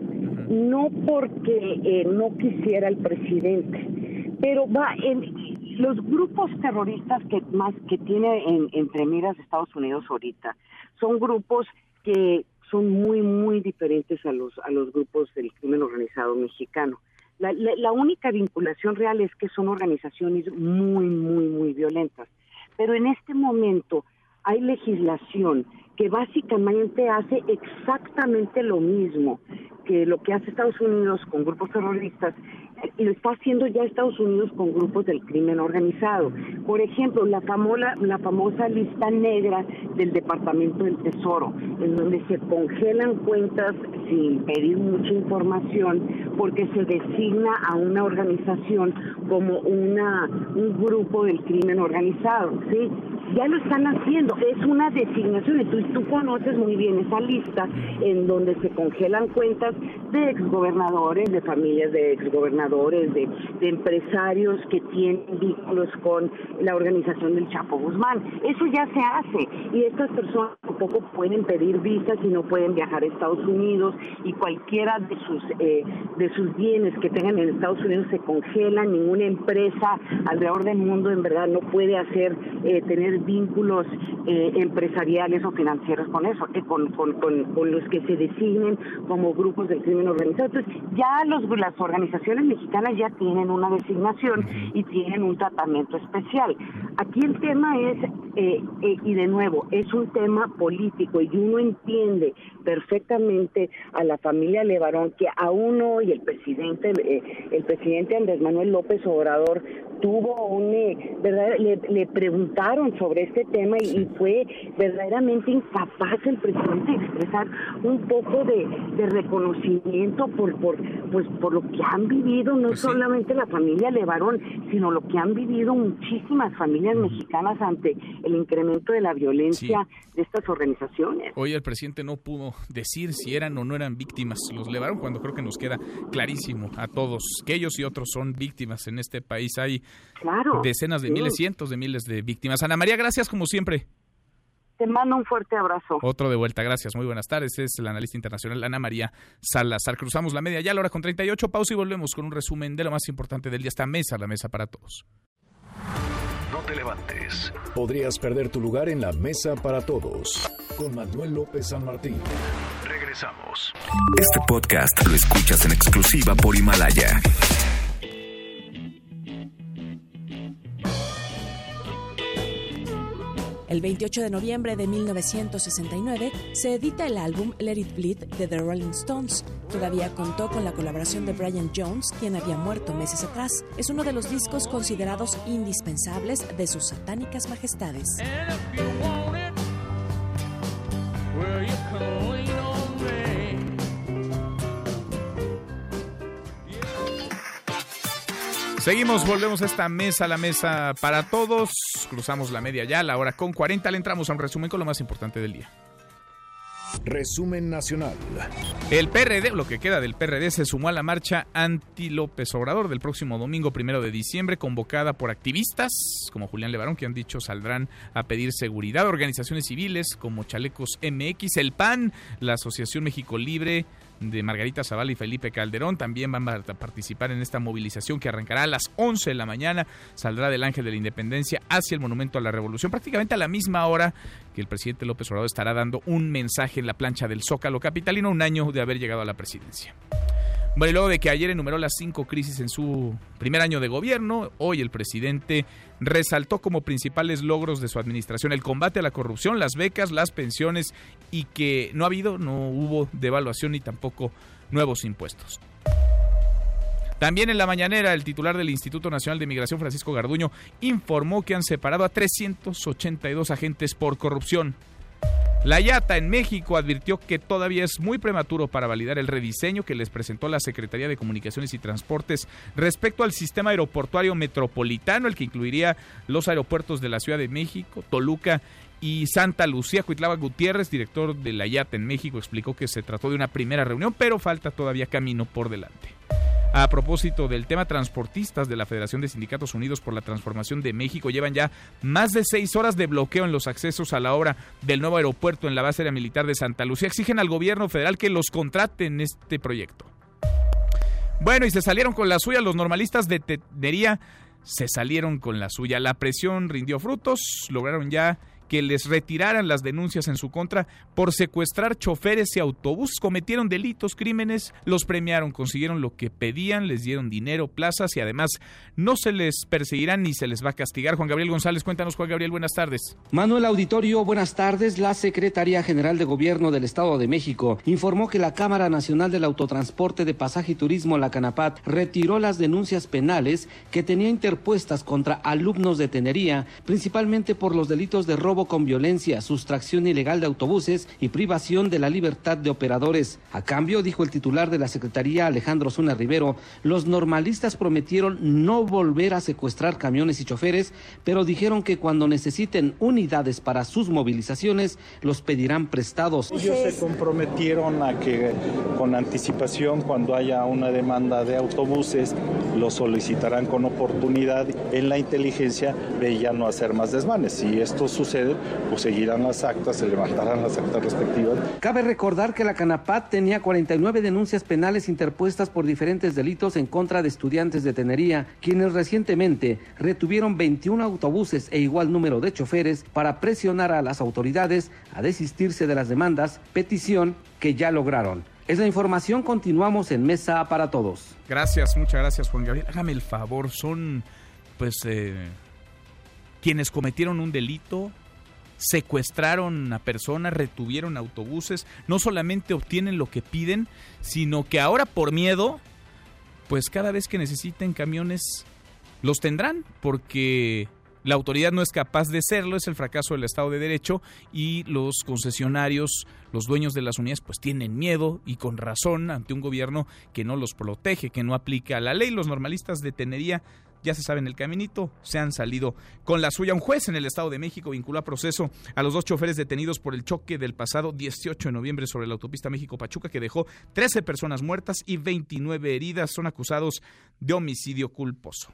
no porque eh, no quisiera el presidente, pero va en los grupos terroristas que más que tiene en- entre miras Estados Unidos ahorita son grupos que son muy muy diferentes a los a los grupos del crimen organizado mexicano. La, la- la única vinculación real es que son organizaciones muy muy muy violentas, pero en este momento hay legislación que básicamente hace exactamente lo mismo que lo que hace Estados Unidos con grupos terroristas eh, y lo está haciendo ya Estados Unidos con grupos del crimen organizado. Por ejemplo, la famosa, la famosa lista negra del Departamento del Tesoro, en donde se congelan cuentas sin pedir mucha información porque se designa a una organización como una un grupo del crimen organizado, ¿sí? Ya lo están haciendo, es una designación, entonces tú conoces muy bien esa lista en donde se congelan cuentas de exgobernadores, de familias de exgobernadores, de, empresarios que tienen vínculos con la organización del Chapo Guzmán. Eso ya se hace y estas personas tampoco pueden pedir visas y no pueden viajar a Estados Unidos y cualquiera de sus eh, de sus bienes que tengan en Estados Unidos se congelan. Ninguna empresa alrededor del mundo en verdad no puede hacer eh, tener vínculos eh, empresariales o financieros con eso, eh, con, con, con, con los que se designen como grupos del crimen organizado. Entonces, ya los, las organizaciones mexicanas ya tienen una designación y tienen un tratamiento especial. Aquí el tema es, eh, eh, y de nuevo, es un tema político y uno entiende perfectamente a la familia Levarón que aún hoy el presidente, eh, el presidente Andrés Manuel López Obrador tuvo un, eh, ¿verdad? Le, le preguntaron sobre este tema y, y fue verdaderamente incapaz el presidente de expresar un poco de, de reconocimiento por, por, pues, por lo que han vivido no solamente la familia Levarón, sino lo que han vivido muchísimas familias mexicanas ante el incremento de la violencia de estas organizaciones. Hoy el presidente no pudo decir si eran o no eran víctimas. Los levaron cuando creo que nos queda clarísimo a todos que ellos y otros son víctimas en este país. Hay Claro, decenas de sí. miles, cientos de miles de víctimas. Ana María, gracias como siempre. Te mando un fuerte abrazo. Otro de vuelta, gracias. Muy buenas tardes. Es la analista internacional Ana María Salazar. Cruzamos la media ya a la hora con 38. Pausa y volvemos con un resumen de lo más importante del día. Esta mesa, la mesa para todos. No te levantes. Podrías perder tu lugar en la mesa para todos. Con Manuel López San Martín. Regresamos. Este podcast lo escuchas en exclusiva por Himalaya. El 28 de noviembre de 1969 se edita el álbum Let It Bleed de The Rolling Stones. Todavía contó con la colaboración de Brian Jones, quien había muerto meses atrás. Es uno de los discos considerados indispensables de sus satánicas majestades. Seguimos, volvemos a esta mesa, la mesa para todos. Cruzamos la media ya, la hora con 40. Le entramos a un resumen con lo más importante del día. Resumen nacional. El PRD, lo que queda del PRD, se sumó a la marcha anti-López Obrador del próximo domingo primero de diciembre, convocada por activistas como Julián Levarón, que han dicho saldrán a pedir seguridad, organizaciones civiles como Chalecos MX, el PAN, la Asociación México Libre de Margarita Zavala y Felipe Calderón también van a participar en esta movilización que arrancará a las 11 de la mañana. Saldrá del Ángel de la Independencia hacia el Monumento a la Revolución, prácticamente a la misma hora que el presidente López Obrador estará dando un mensaje en la plancha del Zócalo Capitalino, un año de haber llegado a la presidencia. Y luego de que ayer enumeró las cinco crisis en su primer año de gobierno, hoy el presidente resaltó como principales logros de su administración el combate a la corrupción, las becas, las pensiones y que no ha habido, no hubo devaluación ni tampoco nuevos impuestos. También en la mañanera, el titular del Instituto Nacional de Migración, Francisco Garduño, informó que han separado a 382 agentes por corrupción. La IATA en México advirtió que todavía es muy prematuro para validar el rediseño que les presentó la Secretaría de Comunicaciones y Transportes respecto al sistema aeroportuario metropolitano, el que incluiría los aeropuertos de la Ciudad de México, Toluca y Santa Lucía. Cuitlava Gutiérrez, director de la IATA en México, explicó que se trató de una primera reunión, pero falta todavía camino por delante. A propósito del tema, transportistas de la Federación de Sindicatos Unidos por la Transformación de México llevan ya más de seis horas de bloqueo en los accesos a la obra del nuevo aeropuerto en la base aérea militar de Santa Lucía. Exigen al gobierno federal que los contrate en este proyecto. Bueno, y se salieron con la suya los normalistas de Tenería. Se salieron con la suya. La presión rindió frutos. Lograron ya que les retiraran las denuncias en su contra por secuestrar choferes y autobús. Cometieron delitos, crímenes, los premiaron, consiguieron lo que pedían, les dieron dinero, plazas y además no se les perseguirá ni se les va a castigar. Juan Gabriel González, cuéntanos, Juan Gabriel, buenas tardes. Manuel Auditorio, buenas tardes. La Secretaría General de Gobierno del Estado de México informó que la Cámara Nacional del Autotransporte de Pasaje y Turismo, la Canapat, retiró las denuncias penales que tenía interpuestas contra alumnos de Tenería, principalmente por los delitos de robo con violencia, sustracción ilegal de autobuses y privación de la libertad de operadores. A cambio, dijo el titular de la Secretaría Alejandro Zuna Rivero, los normalistas prometieron no volver a secuestrar camiones y choferes, pero dijeron que cuando necesiten unidades para sus movilizaciones, los pedirán prestados. Ellos se comprometieron a que con anticipación, cuando haya una demanda de autobuses, lo solicitarán con oportunidad en la inteligencia de ya no hacer más desmanes. Si esto sucede, pues seguirán las actas, se levantarán las actas respectivas. Cabe recordar que la Canapat tenía 49 denuncias penales interpuestas por diferentes delitos en contra de estudiantes de Tenería, quienes recientemente retuvieron 21 autobuses e igual número de choferes para presionar a las autoridades a desistirse de las demandas, petición que ya lograron. Es la información, continuamos en Mesa para Todos. Gracias, muchas gracias Juan Gabriel. Hágame el favor, son pues eh, quienes cometieron un delito, secuestraron a personas, retuvieron autobuses, no solamente obtienen lo que piden, sino que ahora por miedo, pues cada vez que necesiten camiones los tendrán, porque la autoridad no es capaz de serlo, es el fracaso del Estado de Derecho y los concesionarios, los dueños de las unidades, pues tienen miedo y con razón ante un gobierno que no los protege, que no aplica la ley. Los normalistas de Tenería ya se saben el caminito, se han salido con la suya. Un juez en el Estado de México vinculó a proceso a los dos choferes detenidos por el choque del pasado 18 de noviembre sobre la autopista México-Pachuca que dejó 13 personas muertas y 29 heridas. Son acusados de homicidio culposo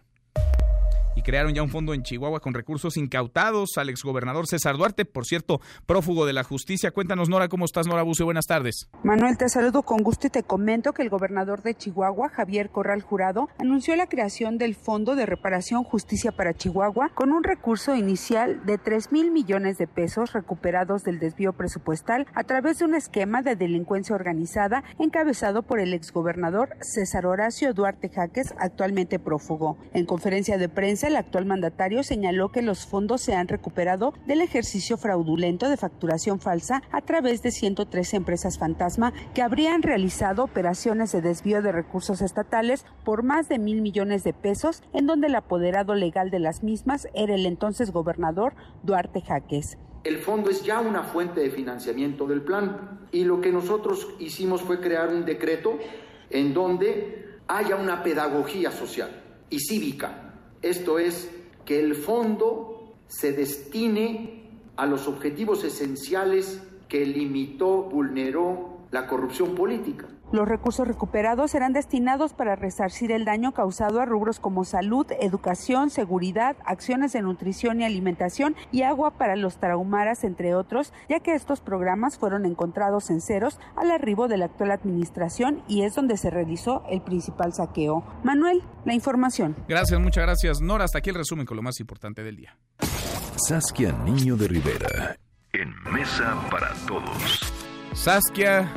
y crearon ya un fondo en Chihuahua con recursos incautados al exgobernador César Duarte, por cierto, prófugo de la justicia. Cuéntanos, Nora, ¿cómo estás, Nora Buce? Buenas tardes. Manuel, te saludo con gusto y te comento que el gobernador de Chihuahua, Javier Corral Jurado, anunció la creación del Fondo de Reparación Justicia para Chihuahua con un recurso inicial de 3 mil millones de pesos recuperados del desvío presupuestal a través de un esquema de delincuencia organizada encabezado por el exgobernador César Horacio Duarte Jaques, actualmente prófugo. En conferencia de prensa, el actual mandatario señaló que los fondos se han recuperado del ejercicio fraudulento de facturación falsa a través de 103 empresas fantasma que habrían realizado operaciones de desvío de recursos estatales por más de mil millones de pesos, en donde el apoderado legal de las mismas era el entonces gobernador Duarte Jaques. El fondo es ya una fuente de financiamiento del plan y lo que nosotros hicimos fue crear un decreto en donde haya una pedagogía social y cívica esto es, que el fondo se destine a los objetivos esenciales que limitó, vulneró la corrupción política. Los recursos recuperados serán destinados para resarcir el daño causado a rubros como salud, educación, seguridad, acciones de nutrición y alimentación y agua para los traumaras, entre otros, ya que estos programas fueron encontrados en ceros al arribo de la actual administración y es donde se realizó el principal saqueo. Manuel, la información. Gracias, muchas gracias. Nora, hasta aquí el resumen con lo más importante del día. Saskia Niño de Rivera, en Mesa para Todos. Saskia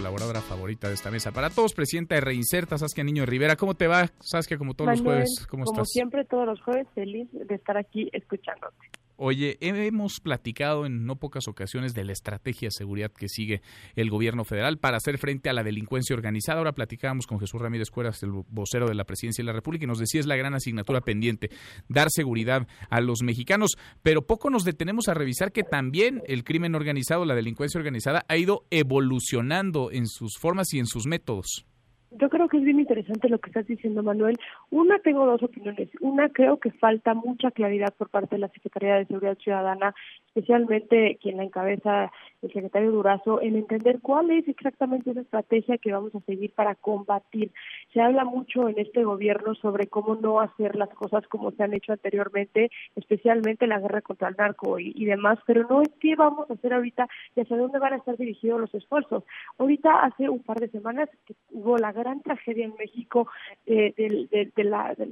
colaboradora favorita de esta mesa. Para todos, presidenta de Reinserta, Saskia Niño Rivera. ¿Cómo te va, Saskia, como todos los jueves? ¿Cómo como siempre, todos los jueves, feliz de estar aquí escuchándote. Oye, hemos platicado en no pocas ocasiones de la estrategia de seguridad que sigue el gobierno federal para hacer frente a la delincuencia organizada. Ahora platicábamos con Jesús Ramírez Cueras, el vocero de la Presidencia de la República, y nos decía es la gran asignatura pendiente, dar seguridad a los mexicanos, pero poco nos detenemos a revisar que también el crimen organizado, la delincuencia organizada, ha ido evolucionando en sus formas y en sus métodos. Yo creo que es bien interesante lo que estás diciendo, Manuel. Una, tengo dos opiniones. Una, creo que falta mucha claridad por parte de la Secretaría de Seguridad Ciudadana, especialmente quien la encabeza, el secretario Durazo, en entender cuál es exactamente esa estrategia que vamos a seguir para combatir. Se habla mucho en este gobierno sobre cómo no hacer las cosas como se han hecho anteriormente, especialmente la guerra contra el narco y, demás, pero no es qué vamos a hacer ahorita y hacia dónde van a estar dirigidos los esfuerzos. Ahorita, hace un par de semanas, que hubo la gran tragedia en México eh, del, del,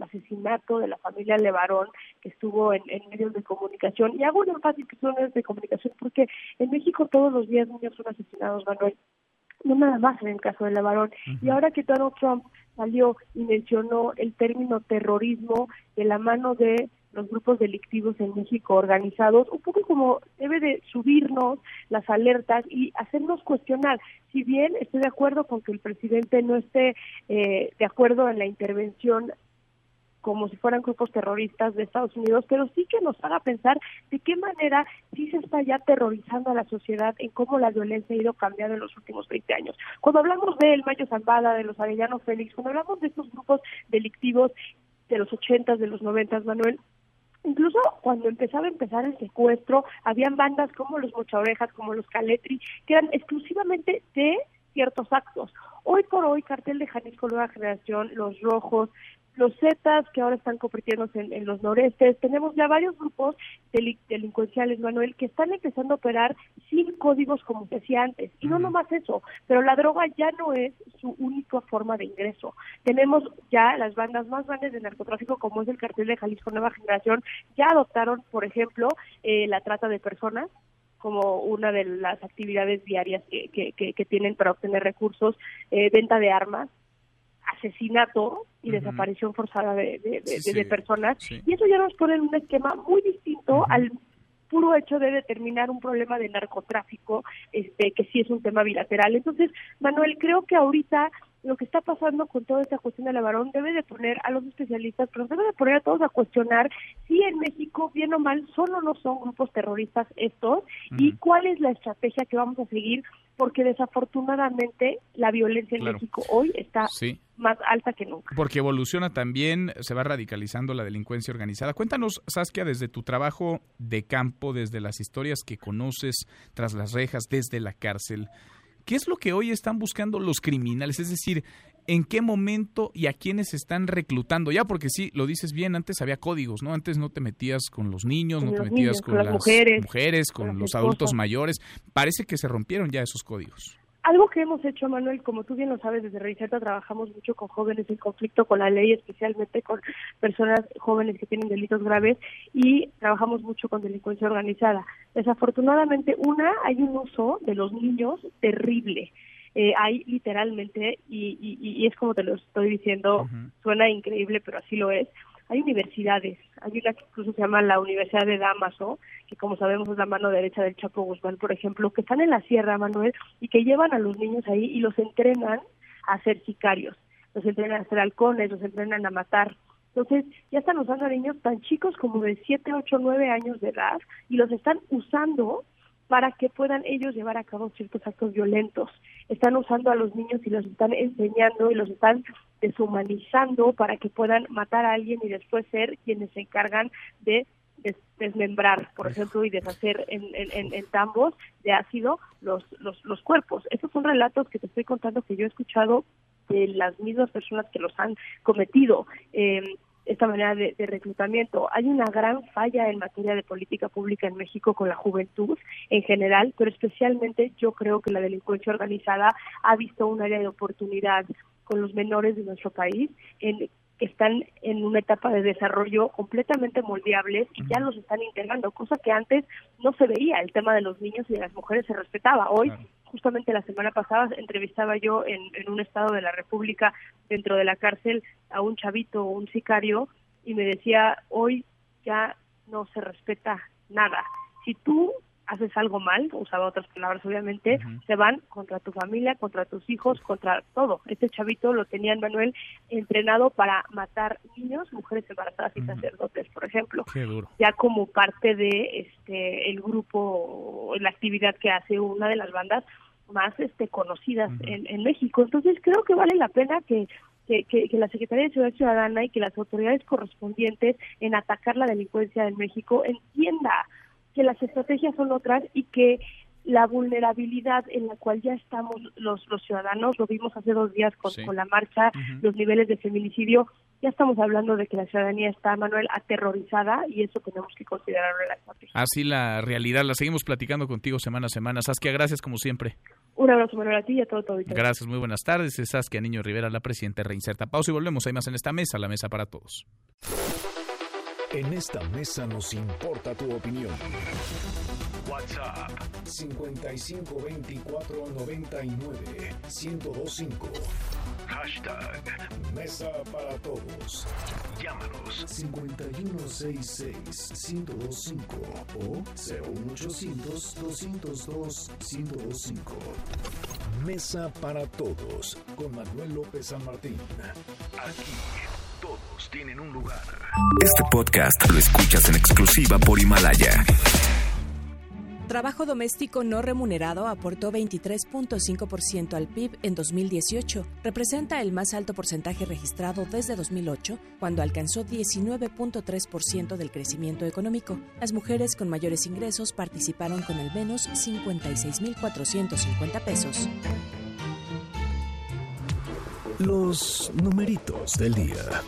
asesinato de la familia Levarón, que estuvo en, medios de comunicación. Y hago un énfasis que son medios de comunicación porque en México todos los días niños son asesinados, Manuel no nada más en el caso de Levarón. Y ahora que Donald Trump salió y mencionó el término terrorismo de la mano de los grupos delictivos en México organizados, un poco como debe de subirnos las alertas y hacernos cuestionar. Si bien estoy de acuerdo con que el presidente no esté eh, de acuerdo en la intervención como si fueran grupos terroristas de Estados Unidos, pero sí que nos haga pensar de qué manera sí se está ya terrorizando a la sociedad en cómo la violencia ha ido cambiando en los últimos 20 años. Cuando hablamos del Mayo Zambada, de los Arellano Félix, cuando hablamos de estos grupos delictivos de los 80, de los 90, Manuel, Incluso cuando empezaba a empezar el secuestro, habían bandas como los Mochaorejas, como los Caletri, que eran exclusivamente de ciertos actos. Hoy por hoy, Cartel de Jalisco Nueva Generación, Los Rojos, los Zetas que ahora están convirtiéndose en, los norestes. Tenemos ya varios grupos delincuenciales, Manuel, que están empezando a operar sin códigos como se hacía antes. Y no nomás eso, pero la droga ya no es su única forma de ingreso. Tenemos ya las bandas más grandes de narcotráfico, como es el cartel de Jalisco Nueva Generación, ya adoptaron, por ejemplo, eh, la trata de personas como una de las actividades diarias que, que, tienen para obtener recursos, eh, venta de armas, asesinato y desaparición forzada de, de, personas. Y eso ya nos pone en un esquema muy distinto al puro hecho de determinar un problema de narcotráfico, este, que sí es un tema bilateral. Entonces, Manuel, creo que ahorita lo que está pasando con toda esta cuestión de la varón debe de poner a los especialistas, pero debe de poner a todos a cuestionar si en México, bien o mal, solo no son grupos terroristas estos y cuál es la estrategia que vamos a seguir, porque desafortunadamente la violencia en México hoy está más alta que nunca. Porque evoluciona también, se va radicalizando la delincuencia organizada. Cuéntanos, Saskia, desde tu trabajo de campo, desde las historias que conoces tras las rejas, desde la cárcel, ¿Qué es lo que hoy están buscando los criminales? Es decir, ¿en qué momento y a quiénes están reclutando? Ya, porque sí, lo dices bien, antes había códigos, ¿no? Antes no te metías con los niños, no te metías con, las mujeres, con, los adultos mayores. Parece que se rompieron ya esos códigos. Algo que hemos hecho, Manuel, como tú bien lo sabes, desde Reviseta trabajamos mucho con jóvenes en conflicto con la ley, especialmente con personas jóvenes que tienen delitos graves y trabajamos mucho con delincuencia organizada. Desafortunadamente, una, hay un uso de los niños terrible. Eh, hay literalmente, y, es como te lo estoy diciendo, suena increíble, pero así lo es, hay universidades, hay una que incluso se llama la Universidad de Damaso, que como sabemos es la mano derecha del Chapo Guzmán, por ejemplo, que están en la Sierra, Manuel, y que llevan a los niños ahí y los entrenan a ser sicarios, los entrenan a ser halcones, los entrenan a matar. Entonces, ya están usando a niños tan chicos como de 7, 8, 9 años de edad y los están usando para que puedan ellos llevar a cabo ciertos actos violentos. Están usando a los niños y los están enseñando y los están deshumanizando para que puedan matar a alguien y después ser quienes se encargan de desmembrar, por ejemplo, y deshacer en, en, tambos de ácido los, los, los cuerpos. Estos son relatos que te estoy contando que yo he escuchado de las mismas personas que los han cometido. Eh, esta manera de, reclutamiento. Hay una gran falla en materia de política pública en México con la juventud en general, pero especialmente yo creo que la delincuencia organizada ha visto un área de oportunidad con los menores de nuestro país en que están en una etapa de desarrollo completamente moldeables y ya los están integrando, cosa que antes no se veía. El tema de los niños y de las mujeres se respetaba. Hoy, justamente la semana pasada, entrevistaba yo en, un estado de la República, dentro de la cárcel, a un chavito un sicario y me decía, hoy ya no se respeta nada. Si tú haces algo mal, usaba otras palabras obviamente, se van contra tu familia, contra tus hijos, contra todo. Este chavito lo tenían Manuel entrenado para matar niños, mujeres embarazadas y sacerdotes, por ejemplo. Ya como parte de este el grupo, la actividad que hace una de las bandas más este conocidas en, en México. Entonces creo que vale la pena que que, que, la Secretaría de Seguridad Ciudadana y que las autoridades correspondientes en atacar la delincuencia en México entienda que las estrategias son otras y que la vulnerabilidad en la cual ya estamos los, los ciudadanos, lo vimos hace dos días con, con la marcha, los niveles de feminicidio, ya estamos hablando de que la ciudadanía está, Manuel, aterrorizada y eso tenemos que considerarlo en la estrategia. Así la realidad, la seguimos platicando contigo semana a semana. Saskia, gracias como siempre. Un abrazo, Manuel, a ti y a todo, todo. Gracias, muy buenas tardes. Es Saskia Niño Rivera, la presidenta de Reinserta. Pausa y volvemos. Hay más en esta mesa, la mesa para todos. En esta mesa nos importa tu opinión. WhatsApp 552499 1025. Hashtag Mesa para Todos. Llámanos 5166 o 01800 202 1025. Mesa para Todos con Manuel López San Martín. Aquí todos tienen un lugar. Este podcast lo escuchas en exclusiva por Himalaya. Trabajo doméstico no remunerado aportó 23.5% al PIB en 2018. Representa el más alto porcentaje registrado desde 2008, cuando alcanzó 19.3% del crecimiento económico. Las mujeres con mayores ingresos participaron con al menos 56.450 pesos. Los numeritos del día.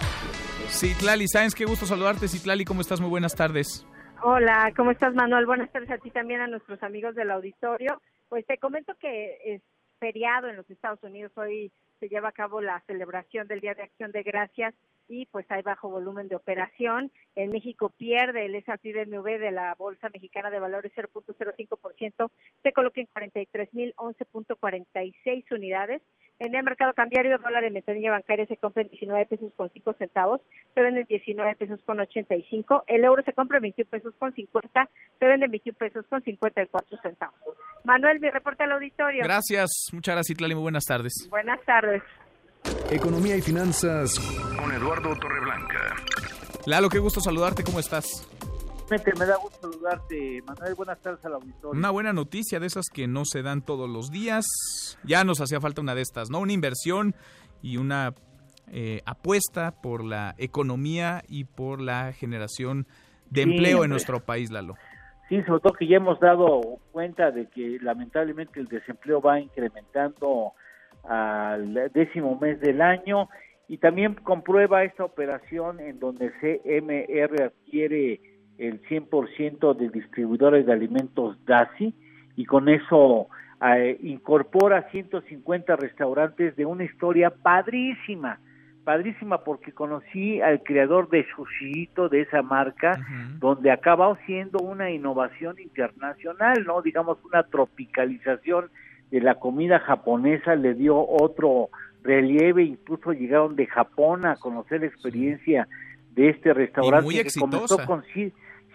Citlali ¿sabes qué gusto saludarte, Citlali, ¿cómo estás? Muy buenas tardes. Hola, ¿cómo estás, Manuel? Buenas tardes a ti también, a nuestros amigos del auditorio. Pues te comento que es feriado en los Estados Unidos. Hoy se lleva a cabo la celebración del Día de Acción de Gracias y pues hay bajo volumen de operación. En México pierde el S&P de la Bolsa Mexicana de Valores 0.05%, se coloca en 43.011.46 unidades. En el mercado cambiario, dólar en ventanilla bancaria se compra en 19 pesos con 5 centavos, se vende en 19 pesos con 85. El euro se compra en 21 pesos con 50, se vende en 21 pesos con 54 centavos. Manuel, mi reporte al auditorio. Gracias, muchas gracias, Itlali. Muy buenas tardes. Buenas tardes. Economía y finanzas con Eduardo Torreblanca. Lalo, qué gusto saludarte. ¿Cómo estás? Me da gusto saludarte, Manuel. Buenas tardes al auditorio. Una buena noticia de esas que no se dan todos los días. Ya nos hacía falta una de estas, ¿no? Una inversión y una eh, apuesta por la economía y por la generación de empleo en nuestro país, Lalo. Sí, sobre todo que ya hemos dado cuenta de que lamentablemente el desempleo va incrementando al décimo mes del año y también comprueba esta operación en donde CMR adquiere el 100% de distribuidores de alimentos DASI y con eso eh, incorpora 150 restaurantes de una historia padrísima, padrísima porque conocí al creador de Sushito, de esa marca, donde acabó siendo una innovación internacional, ¿no? Digamos una tropicalización de la comida japonesa, le dio otro relieve, incluso llegaron de Japón a conocer la experiencia de este restaurante muy que comenzó con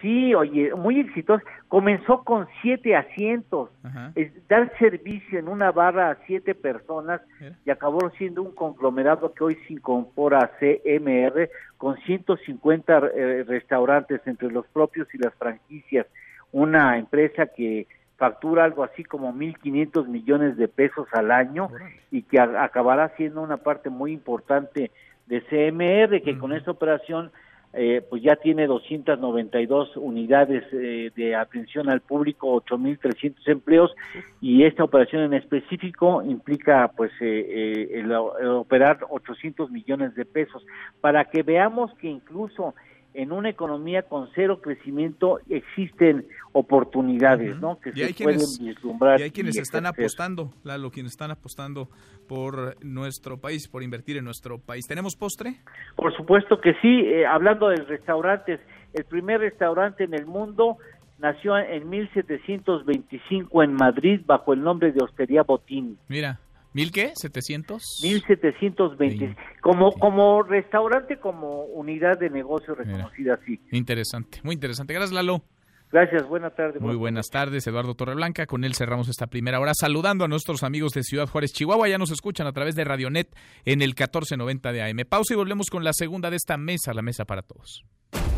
Sí, oye, muy exitoso. Comenzó con siete asientos, es dar servicio en una barra a siete personas y acabó siendo un conglomerado que hoy se incorpora a CMR con 150 eh, restaurantes entre los propios y las franquicias. Una empresa que factura algo así como 1.500 millones de pesos al año y que acabará siendo una parte muy importante de CMR, que con esta operación eh, pues ya tiene 292 unidades eh, de atención al público, 8.300 empleos y esta operación en específico implica pues eh, el, operar 800 millones de pesos. Para que veamos que incluso en una economía con cero crecimiento existen oportunidades, ¿no? Que se pueden vislumbrar. Y hay quienes están apostando, Lalo, quienes están apostando por nuestro país, por invertir en nuestro país. ¿Tenemos postre? Por supuesto que sí. Eh, hablando de restaurantes, el primer restaurante en el mundo nació en 1725 en Madrid bajo el nombre de Hostería Botín. Mira. ¿Mil qué? ¿700? 1720. Como, como restaurante, como unidad de negocio reconocida, sí. Interesante, muy interesante. Gracias, Lalo. Gracias, buenas tardes. Muy buenas tardes, Eduardo Torreblanca. Con él cerramos esta primera hora saludando a nuestros amigos de Ciudad Juárez, Chihuahua. Ya nos escuchan a través de Radionet en el 1490 de AM. Pausa y volvemos con la segunda de esta mesa, la mesa para todos.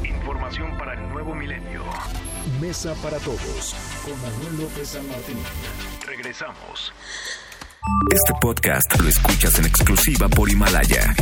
Información para el nuevo milenio. Mesa para todos con Manuel López San Martín. Regresamos. Este podcast lo escuchas en exclusiva por Himalaya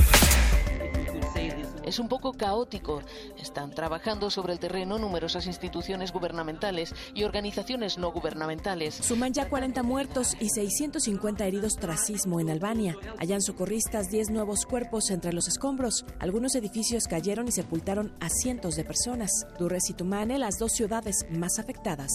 es un poco caótico. Están trabajando sobre el terreno numerosas instituciones gubernamentales y organizaciones no gubernamentales. Suman ya 40 muertos y 650 heridos tras sismo en Albania. Hayan socorristas 10 nuevos cuerpos entre los escombros. Algunos edificios cayeron y sepultaron a cientos de personas. Durres y Tumane, las dos ciudades más afectadas.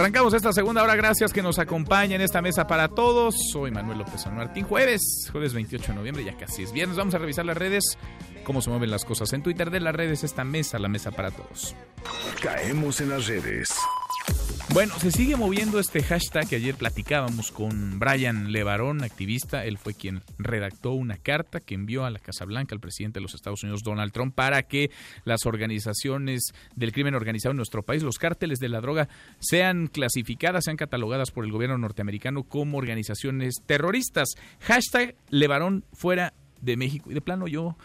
Arrancamos esta segunda hora, gracias que nos acompaña en esta mesa para todos. Soy Manuel López San Martín, jueves, jueves 28 de noviembre, ya casi es viernes. Vamos a revisar las redes, cómo se mueven las cosas en Twitter de las redes, esta mesa, la mesa para todos. Caemos en las redes. Bueno, se sigue moviendo este hashtag que ayer platicábamos con Brian Levarón, activista. Él fue quien redactó una carta que envió a la Casa Blanca al presidente de los Estados Unidos, Donald Trump, para que las organizaciones del crimen organizado en nuestro país, los cárteles de la droga, sean clasificadas, sean catalogadas por el gobierno norteamericano como organizaciones terroristas. Hashtag Levarón fuera de México. Y de plano yo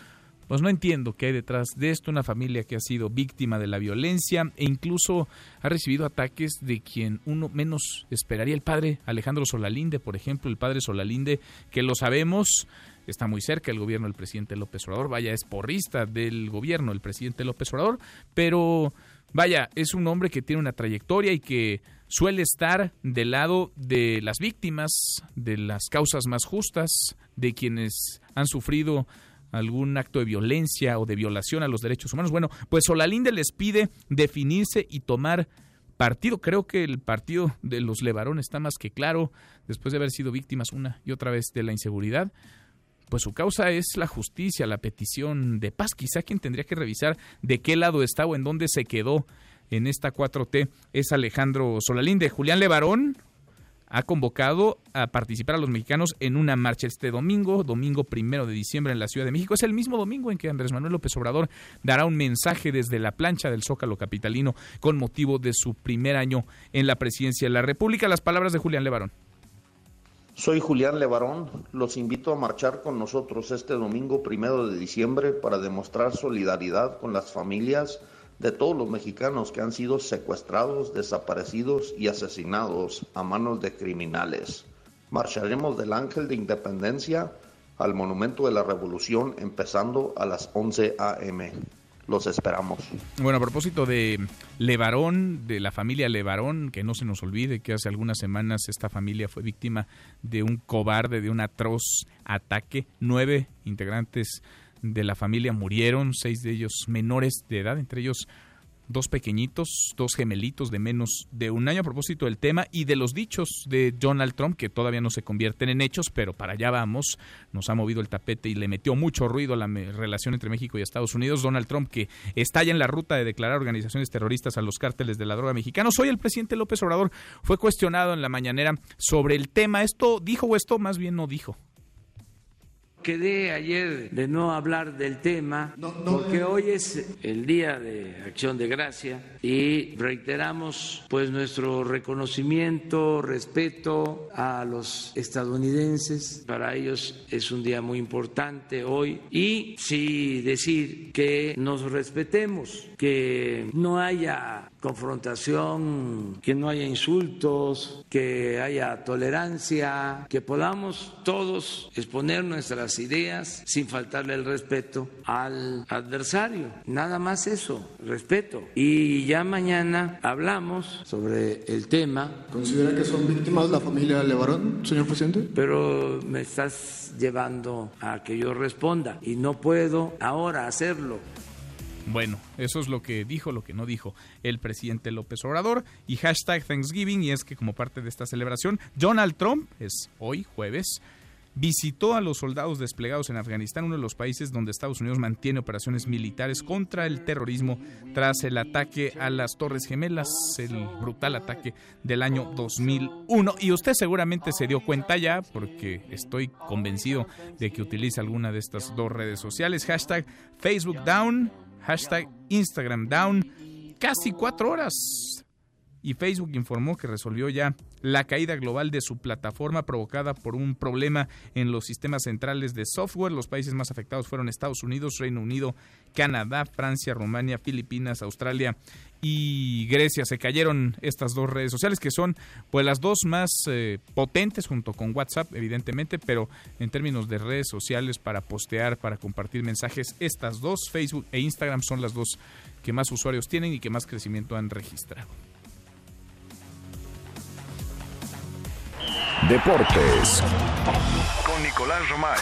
pues no entiendo qué hay detrás de esto, una familia que ha sido víctima de la violencia e incluso ha recibido ataques de quien uno menos esperaría, el padre Alejandro Solalinde, por ejemplo, el padre Solalinde, que lo sabemos, está muy cerca del gobierno del presidente López Obrador, vaya, es porrista del gobierno del presidente López Obrador, pero vaya, es un hombre que tiene una trayectoria y que suele estar del lado de las víctimas, de las causas más justas, de quienes han sufrido algún acto de violencia o de violación a los derechos humanos. Bueno, pues Solalinde les pide definirse y tomar partido. Creo que el partido de los Levarón está más que claro, después de haber sido víctimas una y otra vez de la inseguridad. Pues su causa es la justicia, la petición de paz. Quizá quien tendría que revisar de qué lado está o en dónde se quedó en esta 4T es Alejandro Solalinde. Julián Levarón, ha convocado a participar a los mexicanos en una marcha este domingo, domingo primero de diciembre en la Ciudad de México. Es el mismo domingo en que Andrés Manuel López Obrador dará un mensaje desde la plancha del Zócalo Capitalino con motivo de su primer año en la presidencia de la República. Las palabras de Julián Levarón. Soy Julián Levarón. Los invito a marchar con nosotros este domingo primero de diciembre para demostrar solidaridad con las familias de todos los mexicanos que han sido secuestrados, desaparecidos y asesinados a manos de criminales. Marcharemos del Ángel de Independencia al Monumento de la Revolución empezando a las 11 a.m. Los esperamos. Bueno, a propósito de Levarón, de la familia Levarón, que no se nos olvide que hace algunas semanas esta familia fue víctima de un cobarde, de un atroz ataque. Nueve integrantes de la familia murieron, seis de ellos menores de edad, entre ellos dos pequeñitos, dos gemelitos de menos de un año a propósito del tema y de los dichos de Donald Trump que todavía no se convierten en hechos, pero para allá vamos, nos ha movido el tapete y le metió mucho ruido a la relación entre México y Estados Unidos. Donald Trump que está ya en la ruta de declarar organizaciones terroristas a los cárteles de la droga mexicanos. Hoy el presidente López Obrador fue cuestionado en la mañanera sobre el tema. ¿Esto dijo o esto más bien no dijo? Quedé ayer de no hablar del tema porque hoy es el día de acción de gracia y reiteramos pues nuestro reconocimiento, respeto a los estadounidenses. Para ellos es un día muy importante hoy y sí decir que nos respetemos, que no haya confrontación, que no haya insultos, que haya tolerancia, que podamos todos exponer nuestras ideas sin faltarle el respeto al adversario. Nada más eso, respeto. Y ya mañana hablamos sobre el tema. ¿Considera que son víctimas la familia Levarón, señor presidente? Pero me estás llevando a que yo responda y no puedo ahora hacerlo. Bueno, eso es lo que dijo, lo que no dijo el presidente López Obrador y hashtag Thanksgiving y es que como parte de esta celebración, Donald Trump es hoy jueves visitó a los soldados desplegados en Afganistán, uno de los países donde Estados Unidos mantiene operaciones militares contra el terrorismo tras el ataque a las Torres Gemelas, el brutal ataque del año 2001. Y usted seguramente se dio cuenta ya, porque estoy convencido de que utiliza alguna de estas dos redes sociales, hashtag Facebook Down, hashtag Instagram Down, casi cuatro horas y Facebook informó que resolvió ya la caída global de su plataforma provocada por un problema en los sistemas centrales de software. Los países más afectados fueron Estados Unidos, Reino Unido, Canadá, Francia, Rumania, Filipinas, Australia y Grecia. Se cayeron estas dos redes sociales que son pues las dos más eh, potentes junto con WhatsApp evidentemente, pero en términos de redes sociales para postear, para compartir mensajes, estas dos, Facebook e Instagram son las dos que más usuarios tienen y que más crecimiento han registrado. Deportes con Nicolás Romay.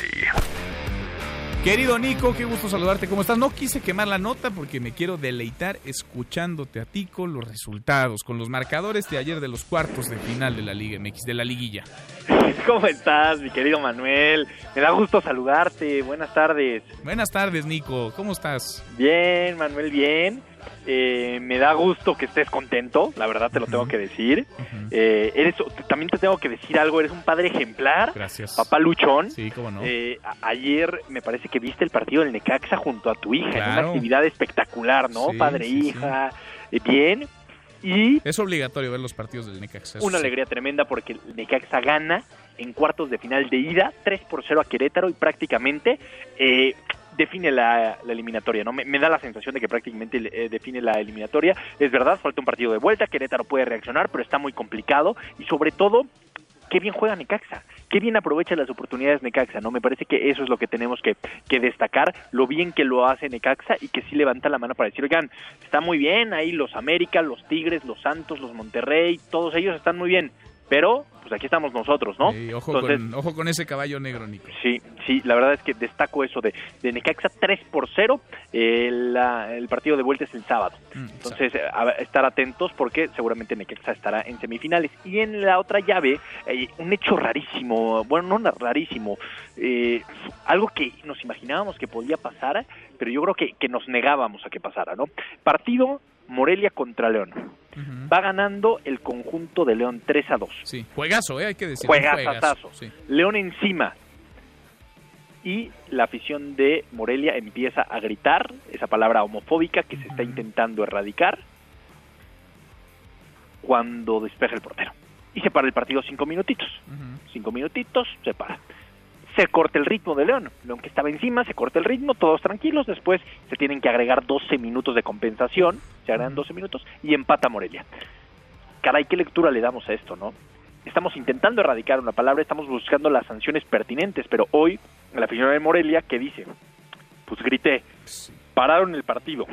Querido Nico, qué gusto saludarte. ¿Cómo estás? No quise quemar la nota porque me quiero deleitar escuchándote a ti con los resultados, con los marcadores de ayer de los cuartos de final de la Liga MX, de la liguilla. ¿Cómo estás, mi querido Manuel? Me da gusto saludarte. Buenas tardes. Buenas tardes, Nico. ¿Cómo estás? Bien, Manuel, bien. Eh, me da gusto que estés contento, la verdad te lo tengo que decir. Eh, eres, también te tengo que decir algo, eres un padre ejemplar. Gracias. Papá Luchón. Sí, cómo no. Eh, ayer me parece que viste el partido del Necaxa junto a tu hija, en una actividad espectacular, ¿no? padre, hija, bien. Y es obligatorio ver los partidos del Necaxa. Una alegría tremenda porque el Necaxa gana en cuartos de final de ida, 3 por 0 a Querétaro y prácticamente eh, define la, eliminatoria, ¿no? Me, da la sensación de que prácticamente eh, define la eliminatoria. Es verdad, falta un partido de vuelta, Querétaro puede reaccionar, pero está muy complicado y sobre todo, qué bien juega Necaxa, qué bien aprovecha las oportunidades Necaxa, ¿no? Me parece que eso es lo que tenemos que, que destacar, lo bien que lo hace Necaxa y que sí levanta la mano para decir, oigan, está muy bien, ahí los América, los Tigres, los Santos, los Monterrey, todos ellos están muy bien, pero pues aquí estamos nosotros, ¿no? ojo, con, ojo con ese caballo negro, Nico. Sí, sí, la verdad es que destaco eso de, de Necaxa 3 por 0, el, el partido de vuelta es el sábado. Mm, Entonces, estar atentos porque seguramente Necaxa estará en semifinales. Y en la otra llave, eh, un hecho rarísimo, bueno, no rarísimo, eh, algo que nos imaginábamos que podía pasar, pero yo creo que, que nos negábamos a que pasara, ¿no? Partido Morelia contra León. Va ganando el conjunto de León 3 a 2. Sí, juegazo, ¿eh? hay que decir. Juegazo. León encima. Y la afición de Morelia empieza a gritar esa palabra homofóbica que se está intentando erradicar cuando despeja el portero. Y se para el partido cinco minutitos. Cinco minutitos, se para se corta el ritmo de León. León que estaba encima, se corta el ritmo, todos tranquilos, después se tienen que agregar 12 minutos de compensación, se agregan 12 minutos y empata Morelia. Caray, ¿qué lectura le damos a esto, no? Estamos intentando erradicar una palabra, estamos buscando las sanciones pertinentes, pero hoy la afición de Morelia, ¿qué dice? Pues grité, pararon el partido,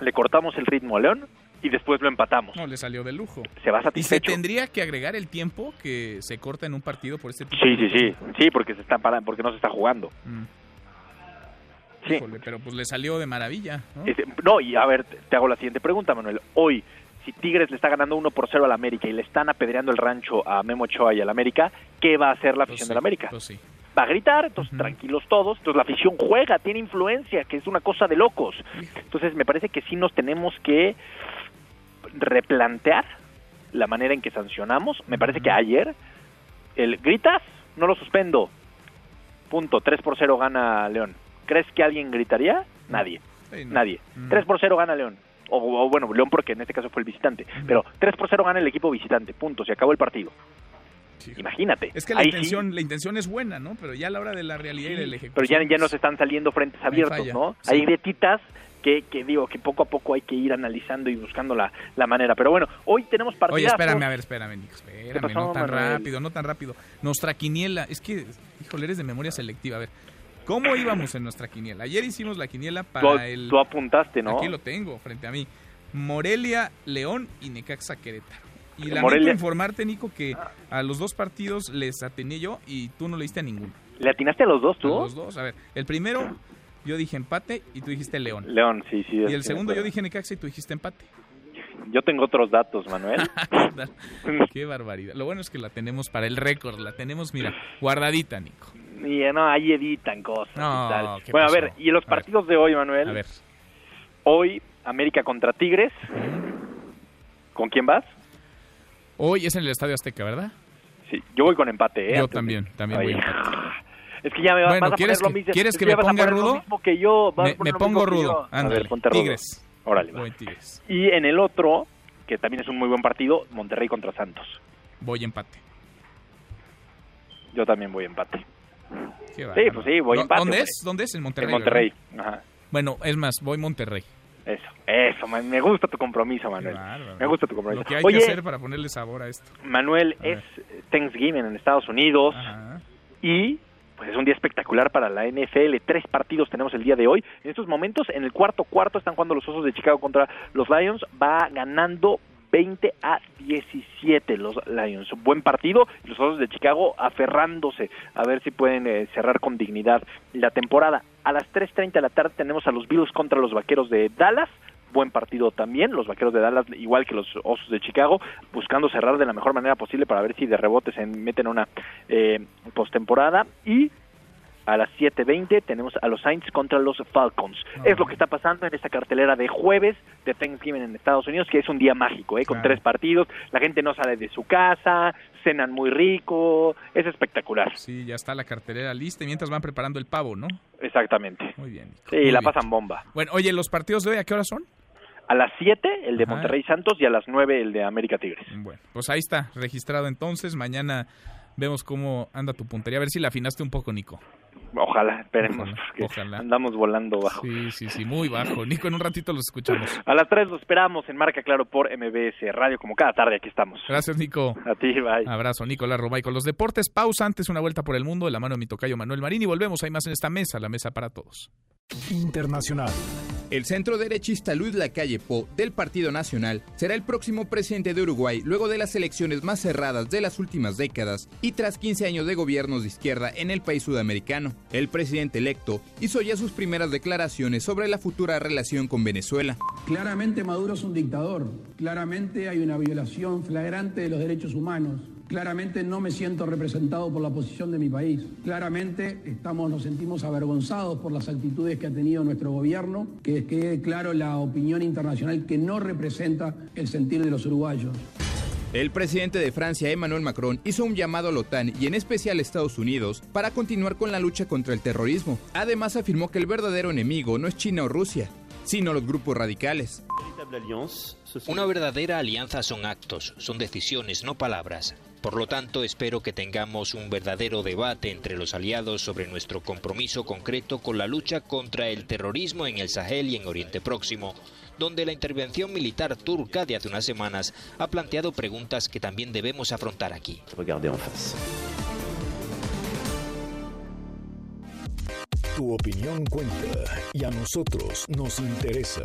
le cortamos el ritmo a León, y después lo empatamos. No, le salió de lujo. Se va satisfecho. ¿Y se tendría que agregar el tiempo que se corta en un partido por este tipo Sí, sí, sí, sí, porque se está para, porque no se está jugando. Mm. Sí. pero pues le salió de maravilla. ¿no? Este, no, y a ver, te hago la siguiente pregunta, Manuel. Hoy, si Tigres le está ganando 1 por 0 al América y le están apedreando el rancho a Memo Ochoa y al América, ¿qué va a hacer la afición pues del América? Pues sí. Va a gritar, entonces tranquilos todos, entonces la afición juega, tiene influencia, que es una cosa de locos. Entonces me parece que sí nos tenemos que replantear la manera en que sancionamos. Me parece que ayer el gritas, no lo suspendo. Punto, 3 por 0 gana León. ¿Crees que alguien gritaría? Nadie. Nadie. 3 por 0 gana León. O, bueno, León porque en este caso fue el visitante. Pero 3 por 0 gana el equipo visitante. Punto, se acabó el partido. Imagínate. Es que la intención, la intención es buena, ¿no? Pero ya a la hora de la realidad y del ejecución. Pero ya, ya nos están saliendo frentes abiertos, ¿no? Hay grietitas que, que, digo que poco a poco hay que ir analizando y buscando la, la manera. Pero bueno, hoy tenemos partidos. Oye, espérame, a ver, espérame, Nico, espérame, no tan rápido, no tan rápido. Nuestra quiniela, es que, híjole, eres de memoria selectiva, a ver. ¿Cómo íbamos en nuestra quiniela? Ayer hicimos la quiniela para el... Tú apuntaste, ¿no? Aquí lo tengo, frente a mí. Morelia, León y Necaxa Querétaro. Y lamento Morelia... informarte, Nico, que a los dos partidos les atiné yo y tú no le diste a ninguno. ¿Le atinaste a los dos tú? A los dos, a ver. El primero yo dije empate y tú dijiste León. León, sí, sí. Y el segundo yo dije Necaxa y tú dijiste empate. Yo tengo otros datos, Manuel. Qué barbaridad. Lo bueno es que la tenemos para el récord, la tenemos, mira, guardadita, Nico. Y no, ahí editan cosas y tal. Bueno, a ver, y los partidos de hoy, Manuel. A ver. Hoy, América contra Tigres. ¿Con quién vas? Hoy es en el Estadio Azteca, ¿verdad? Sí, yo voy con empate, ¿eh? Yo también, también voy empate. Es que ya me vas a ¿quieres poner lo que, mismo. ¿Quieres es que me a ponga lo rudo? mismo que yo. a Me, lo pongo rudo. A Ándale, ver, ponte rudo. Tigres. Órale, va. Voy Tigres. Y en el otro, que también es un muy buen partido, Monterrey contra Santos. Voy empate. Yo también voy empate. Qué Sí, pues sí, voy ¿Dó- empate. ¿Dónde hombre. es? ¿Dónde es? En Monterrey. En Monterrey. Ajá. Bueno, es más, voy Monterrey. Eso, eso, man, me gusta tu compromiso, Manuel. Me gusta tu compromiso. Lo que hay Oye, que hacer para ponerle sabor a esto. Manuel, es Thanksgiving en Estados Unidos y pues es un día espectacular para la NFL. Tres partidos tenemos el día de hoy. En estos momentos, en el cuarto cuarto están jugando los Osos de Chicago contra los Lions. Va ganando 20 a 17 los Lions. Buen partido. Los Osos de Chicago aferrándose a ver si pueden eh, cerrar con dignidad la temporada. A las 3.30 de la tarde tenemos a los Bills contra los Vaqueros de Dallas buen partido también, los Vaqueros de Dallas igual que los Osos de Chicago, buscando cerrar de la mejor manera posible para ver si de rebote se meten en una eh, postemporada y a las 7.20 tenemos a los Saints contra los Falcons. Es lo que está pasando en esta cartelera de jueves de Thanksgiving en Estados Unidos, que es un día mágico, ¿eh? con Claro. tres partidos. La gente no sale de su casa, cenan muy rico, es espectacular. Sí, ya está la cartelera lista y mientras van preparando el pavo, ¿no? Exactamente. Muy bien. Sí, Muy la bien. pasan bomba. Bueno, oye, ¿los partidos de hoy a qué hora son? A las 7 el de Ajá. Monterrey Santos y a las 9 el de América Tigres. Bueno, pues ahí está, registrado entonces. Mañana vemos cómo anda tu puntería. A ver si la afinaste un poco, Nico. Ojalá, esperemos, Ojalá, porque ojalá. andamos volando bajo. Sí, sí, sí, muy bajo. Nico, en un ratito los escuchamos. A las 3 lo esperamos en Marca Claro por MBS Radio, como cada tarde aquí estamos. Gracias, Nico. A ti, bye. Abrazo, Nicolás Robay. Con los deportes, pausa antes, una vuelta por el mundo de la mano de mi tocayo Manuel Marín y volvemos. Hay más en esta mesa, la mesa para todos. Internacional. El centro derechista Luis Lacalle Po del Partido Nacional será el próximo presidente de Uruguay luego de las elecciones más cerradas de las últimas décadas y tras 15 años de gobiernos de izquierda en el país sudamericano. El presidente electo hizo ya sus primeras declaraciones sobre la futura relación con Venezuela. Claramente Maduro es un dictador, claramente hay una violación flagrante de los derechos humanos, claramente no me siento representado por la posición de mi país, claramente estamos, nos sentimos avergonzados por las actitudes que ha tenido nuestro gobierno, que quede claro la opinión internacional que no representa el sentir de los uruguayos. El presidente de Francia, Emmanuel Macron, hizo un llamado a la OTAN y en especial a Estados Unidos para continuar con la lucha contra el terrorismo. Además afirmó que el verdadero enemigo no es China o Rusia, sino los grupos radicales. Una verdadera alianza son actos, son decisiones, no palabras. Por lo tanto, espero que tengamos un verdadero debate entre los aliados sobre nuestro compromiso concreto con la lucha contra el terrorismo en el Sahel y en Oriente Próximo, donde la intervención militar turca de hace unas semanas ha planteado preguntas que también debemos afrontar aquí. Tu opinión cuenta y a nosotros nos interesa.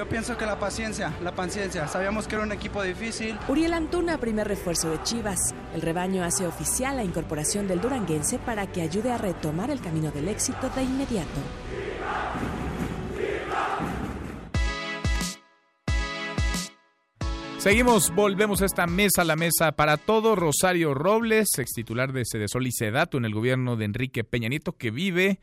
Yo pienso que la paciencia, la paciencia. Sabíamos que era un equipo difícil. Uriel Antuna, primer refuerzo de Chivas. El rebaño hace oficial la incorporación del duranguense para que ayude a retomar el camino del éxito de inmediato. Seguimos, volvemos a esta mesa, la mesa para todo. Rosario Robles, ex titular de Sedesol y Sedato en el gobierno de Enrique Peña Nieto, que vive,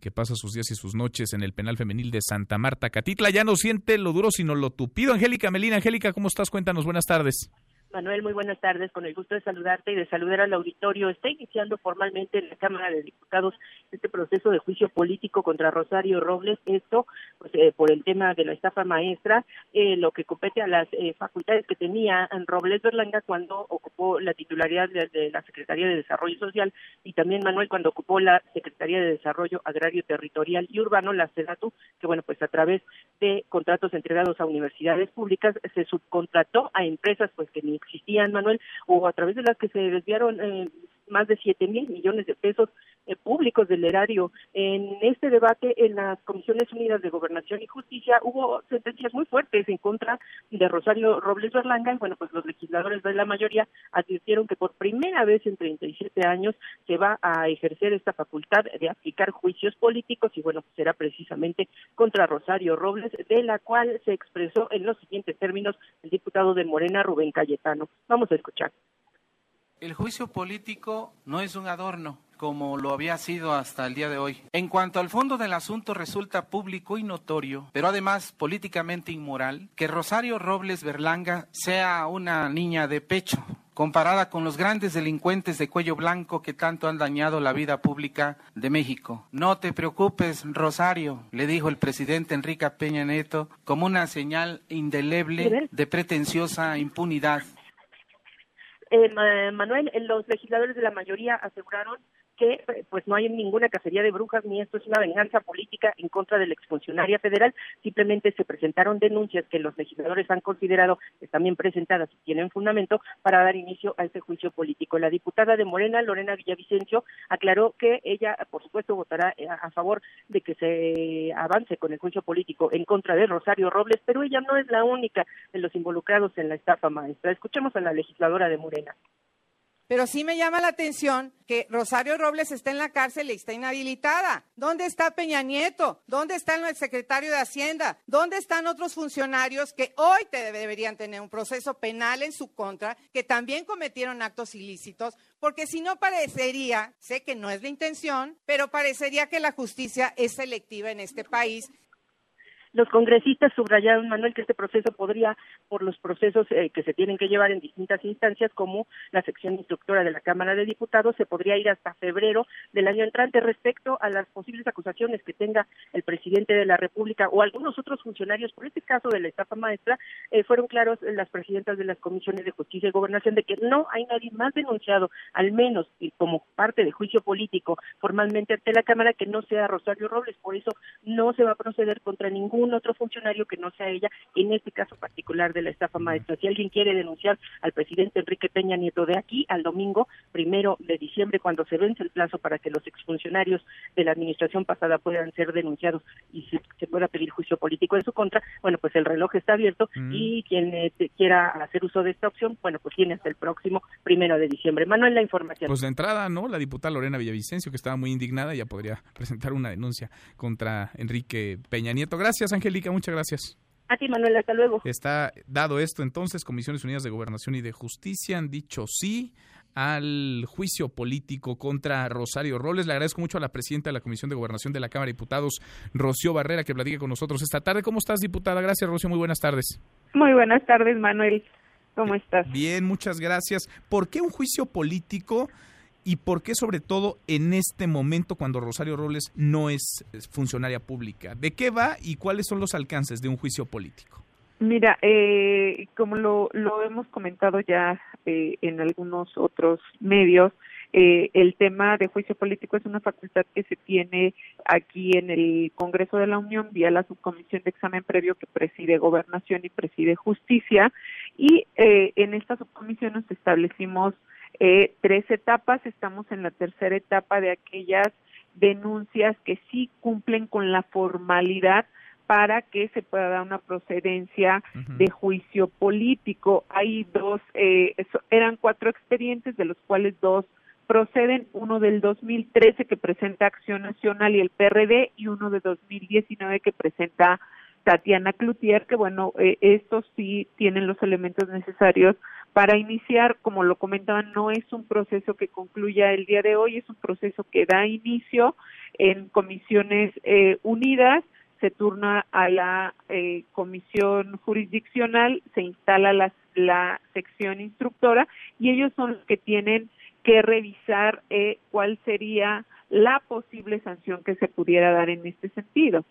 que pasa sus días y sus noches en el penal femenil de Santa Marta, Catitla. Ya no siente lo duro, sino lo tupido. Angélica Melina, Angélica, ¿cómo estás? Cuéntanos, buenas tardes. Manuel, muy buenas tardes. Con el gusto de saludarte y de saludar al auditorio. Está iniciando formalmente en la Cámara de Diputados este proceso de juicio político contra Rosario Robles. Esto, pues, eh, por el tema de la estafa maestra, eh, lo que compete a las eh, facultades que tenía Robles Berlanga cuando ocupó la titularidad de, de la Secretaría de Desarrollo Social y también Manuel cuando ocupó la Secretaría de Desarrollo Agrario Territorial y Urbano, la SEDATU, que bueno, pues a través de contratos entregados a universidades públicas se subcontrató a empresas pues que ni existían, Manuel, o a través de las que se desviaron eh, más de siete mil millones de pesos eh, públicos del erario. En este debate en las Comisiones Unidas de Gobernación y Justicia hubo sentencias muy fuertes en contra de Rosario Robles Berlanga y bueno, pues los legisladores de la mayoría advirtieron que por primera vez en 37 años se va a ejercer esta facultad de aplicar juicios políticos y bueno, será precisamente contra Rosario Robles, de la cual se expresó en los siguientes términos el diputado de Morena, Rubén Cayetano. Vamos a escuchar. El juicio político no es un adorno como lo había sido hasta el día de hoy. En cuanto al fondo del asunto resulta público y notorio, pero además políticamente inmoral, que Rosario Robles Berlanga sea una niña de pecho comparada con los grandes delincuentes de cuello blanco que tanto han dañado la vida pública de México. No te preocupes, Rosario, le dijo el presidente Enrique Peña Neto, como una señal indeleble de pretenciosa impunidad eh, Manuel, los legisladores de la mayoría aseguraron que pues no hay ninguna cacería de brujas ni esto es una venganza política en contra de la exfuncionaria federal, simplemente se presentaron denuncias que los legisladores han considerado están bien presentadas y tienen fundamento para dar inicio a ese juicio político. La diputada de Morena, Lorena Villavicencio, aclaró que ella, por supuesto, votará eh, a favor de que se avance con el juicio político en contra de Rosario Robles, pero ella no es la única de los involucrados en la estafa maestra. Escuchemos a la legisladora de Morena. Pero sí me llama la atención que Rosario Robles está en la cárcel y está inhabilitada. ¿Dónde está Peña Nieto? ¿Dónde está el secretario de Hacienda? ¿Dónde están otros funcionarios que hoy deberían tener un proceso penal en su contra, que también cometieron actos ilícitos? Porque si no parecería, sé que no es la intención, pero parecería que la justicia es selectiva en este país los congresistas subrayaron, Manuel, que este proceso podría, por los procesos eh, que se tienen que llevar en distintas instancias, como la sección instructora de la Cámara de Diputados, se podría ir hasta febrero del año entrante respecto a las posibles acusaciones que tenga el presidente de la República o algunos otros funcionarios, por este caso de la estafa maestra, eh, fueron claros las presidentas de las comisiones de justicia y gobernación de que no hay nadie más denunciado, al menos y como parte de juicio político formalmente ante la Cámara, que no sea Rosario Robles. Por eso no se va a proceder contra ningún un otro funcionario que no sea ella, en este caso particular de la estafa maestra. Si alguien quiere denunciar al presidente Enrique Peña Nieto de aquí al domingo, primero de diciembre, cuando se vence el plazo para que los exfuncionarios de la administración pasada puedan ser denunciados y se, pueda pedir juicio político en su contra, bueno, pues el reloj está abierto mm. y quien eh, quiera hacer uso de esta opción, bueno, pues tiene hasta el próximo primero de diciembre. Manuel, la información. Pues de entrada, ¿no? La diputada Lorena Villavicencio, que estaba muy indignada, ya podría presentar una denuncia contra Enrique Peña Nieto. Gracias. Angélica, muchas gracias. A ti, Manuel, hasta luego. Está dado esto, entonces, Comisiones Unidas de Gobernación y de Justicia han dicho sí al juicio político contra Rosario Robles. Le agradezco mucho a la presidenta de la Comisión de Gobernación de la Cámara de Diputados, Rocío Barrera, que platique con nosotros esta tarde. ¿Cómo estás, diputada? Gracias, Rocío. Muy buenas tardes. Muy buenas tardes, Manuel. ¿Cómo estás? Bien, muchas gracias. ¿Por qué un juicio político? ¿Y por qué sobre todo en este momento cuando Rosario Robles no es funcionaria pública? ¿De qué va y cuáles son los alcances de un juicio político? Mira, eh, como lo, lo hemos comentado ya eh, en algunos otros medios, eh, el tema de juicio político es una facultad que se tiene aquí en el Congreso de la Unión vía la subcomisión de examen previo que preside Gobernación y preside Justicia y en esta subcomisión nos establecimos eh, tres etapas, estamos en la tercera etapa de aquellas denuncias que sí cumplen con la formalidad para que se pueda dar una procedencia de juicio político. Hay dos, eh, eran cuatro expedientes, de los cuales dos proceden, uno del 2013 que presenta Acción Nacional y el PRD y uno de 2019 que presenta Tatiana Cloutier, que bueno, eh, estos sí tienen los elementos necesarios para iniciar, como lo comentaban, no es un proceso que concluya el día de hoy, es un proceso que da inicio en comisiones eh, unidas, se turna a la eh, comisión jurisdiccional, se instala la, la sección instructora y ellos son los que tienen que revisar eh, cuál sería la posible sanción que se pudiera dar en este sentido.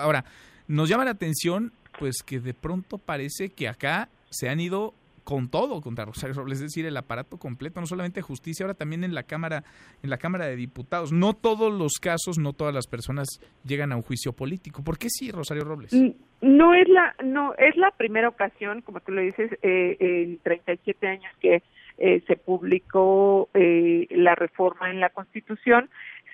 Ahora, nos llama la atención pues que de pronto parece que acá se han ido con todo contra Rosario Robles, es decir, el aparato completo, no solamente justicia, ahora también en la Cámara, en la Cámara de Diputados. No todos los casos, no todas las personas llegan a un juicio político. ¿Por qué sí, Rosario Robles? No es la, no es la primera ocasión, como tú lo dices, eh, en 37 años que eh, se publicó eh, la reforma en la Constitución.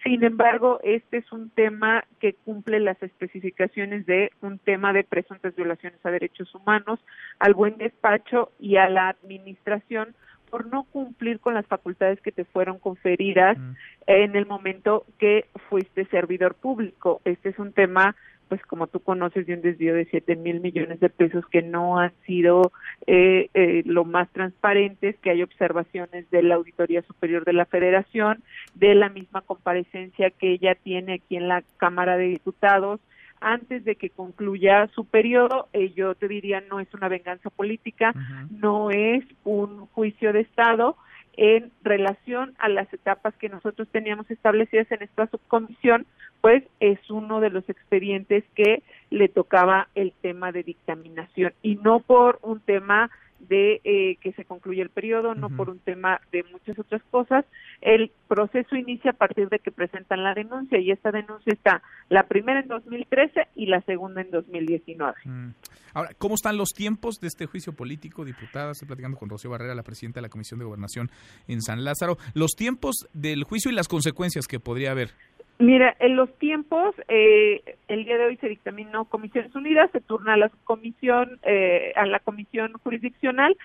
Sin embargo, este es un tema que cumple las especificaciones de un tema de presuntas violaciones a derechos humanos, al buen despacho y a la administración por no cumplir con las facultades que te fueron conferidas en el momento que fuiste servidor público. Este es un tema pues como tú conoces, de un desvío de 7 mil millones de pesos que no han sido eh, eh, lo más transparentes, que hay observaciones de la Auditoría Superior de la Federación, de la misma comparecencia que ella tiene aquí en la Cámara de Diputados, antes de que concluya su periodo, eh, yo te diría no es una venganza política, no es un juicio de Estado, en relación a las etapas que nosotros teníamos establecidas en esta subcomisión, pues es uno de los expedientes que le tocaba el tema de dictaminación. Y no por un tema de eh, que se concluye el periodo, no por un tema de muchas otras cosas. El proceso inicia a partir de que presentan la denuncia y esta denuncia está la primera en 2013 y la segunda en 2019. Mm. Ahora, ¿cómo están los tiempos de este juicio político, diputada? Estoy platicando con Rocío Barrera, la presidenta de la Comisión de Gobernación en San Lázaro. Los tiempos del juicio y las consecuencias que podría haber. Mira, en los tiempos, eh, el día de hoy se dictaminó Comisiones Unidas, se turna a la comisión, eh, a la comisión jurisdiccional,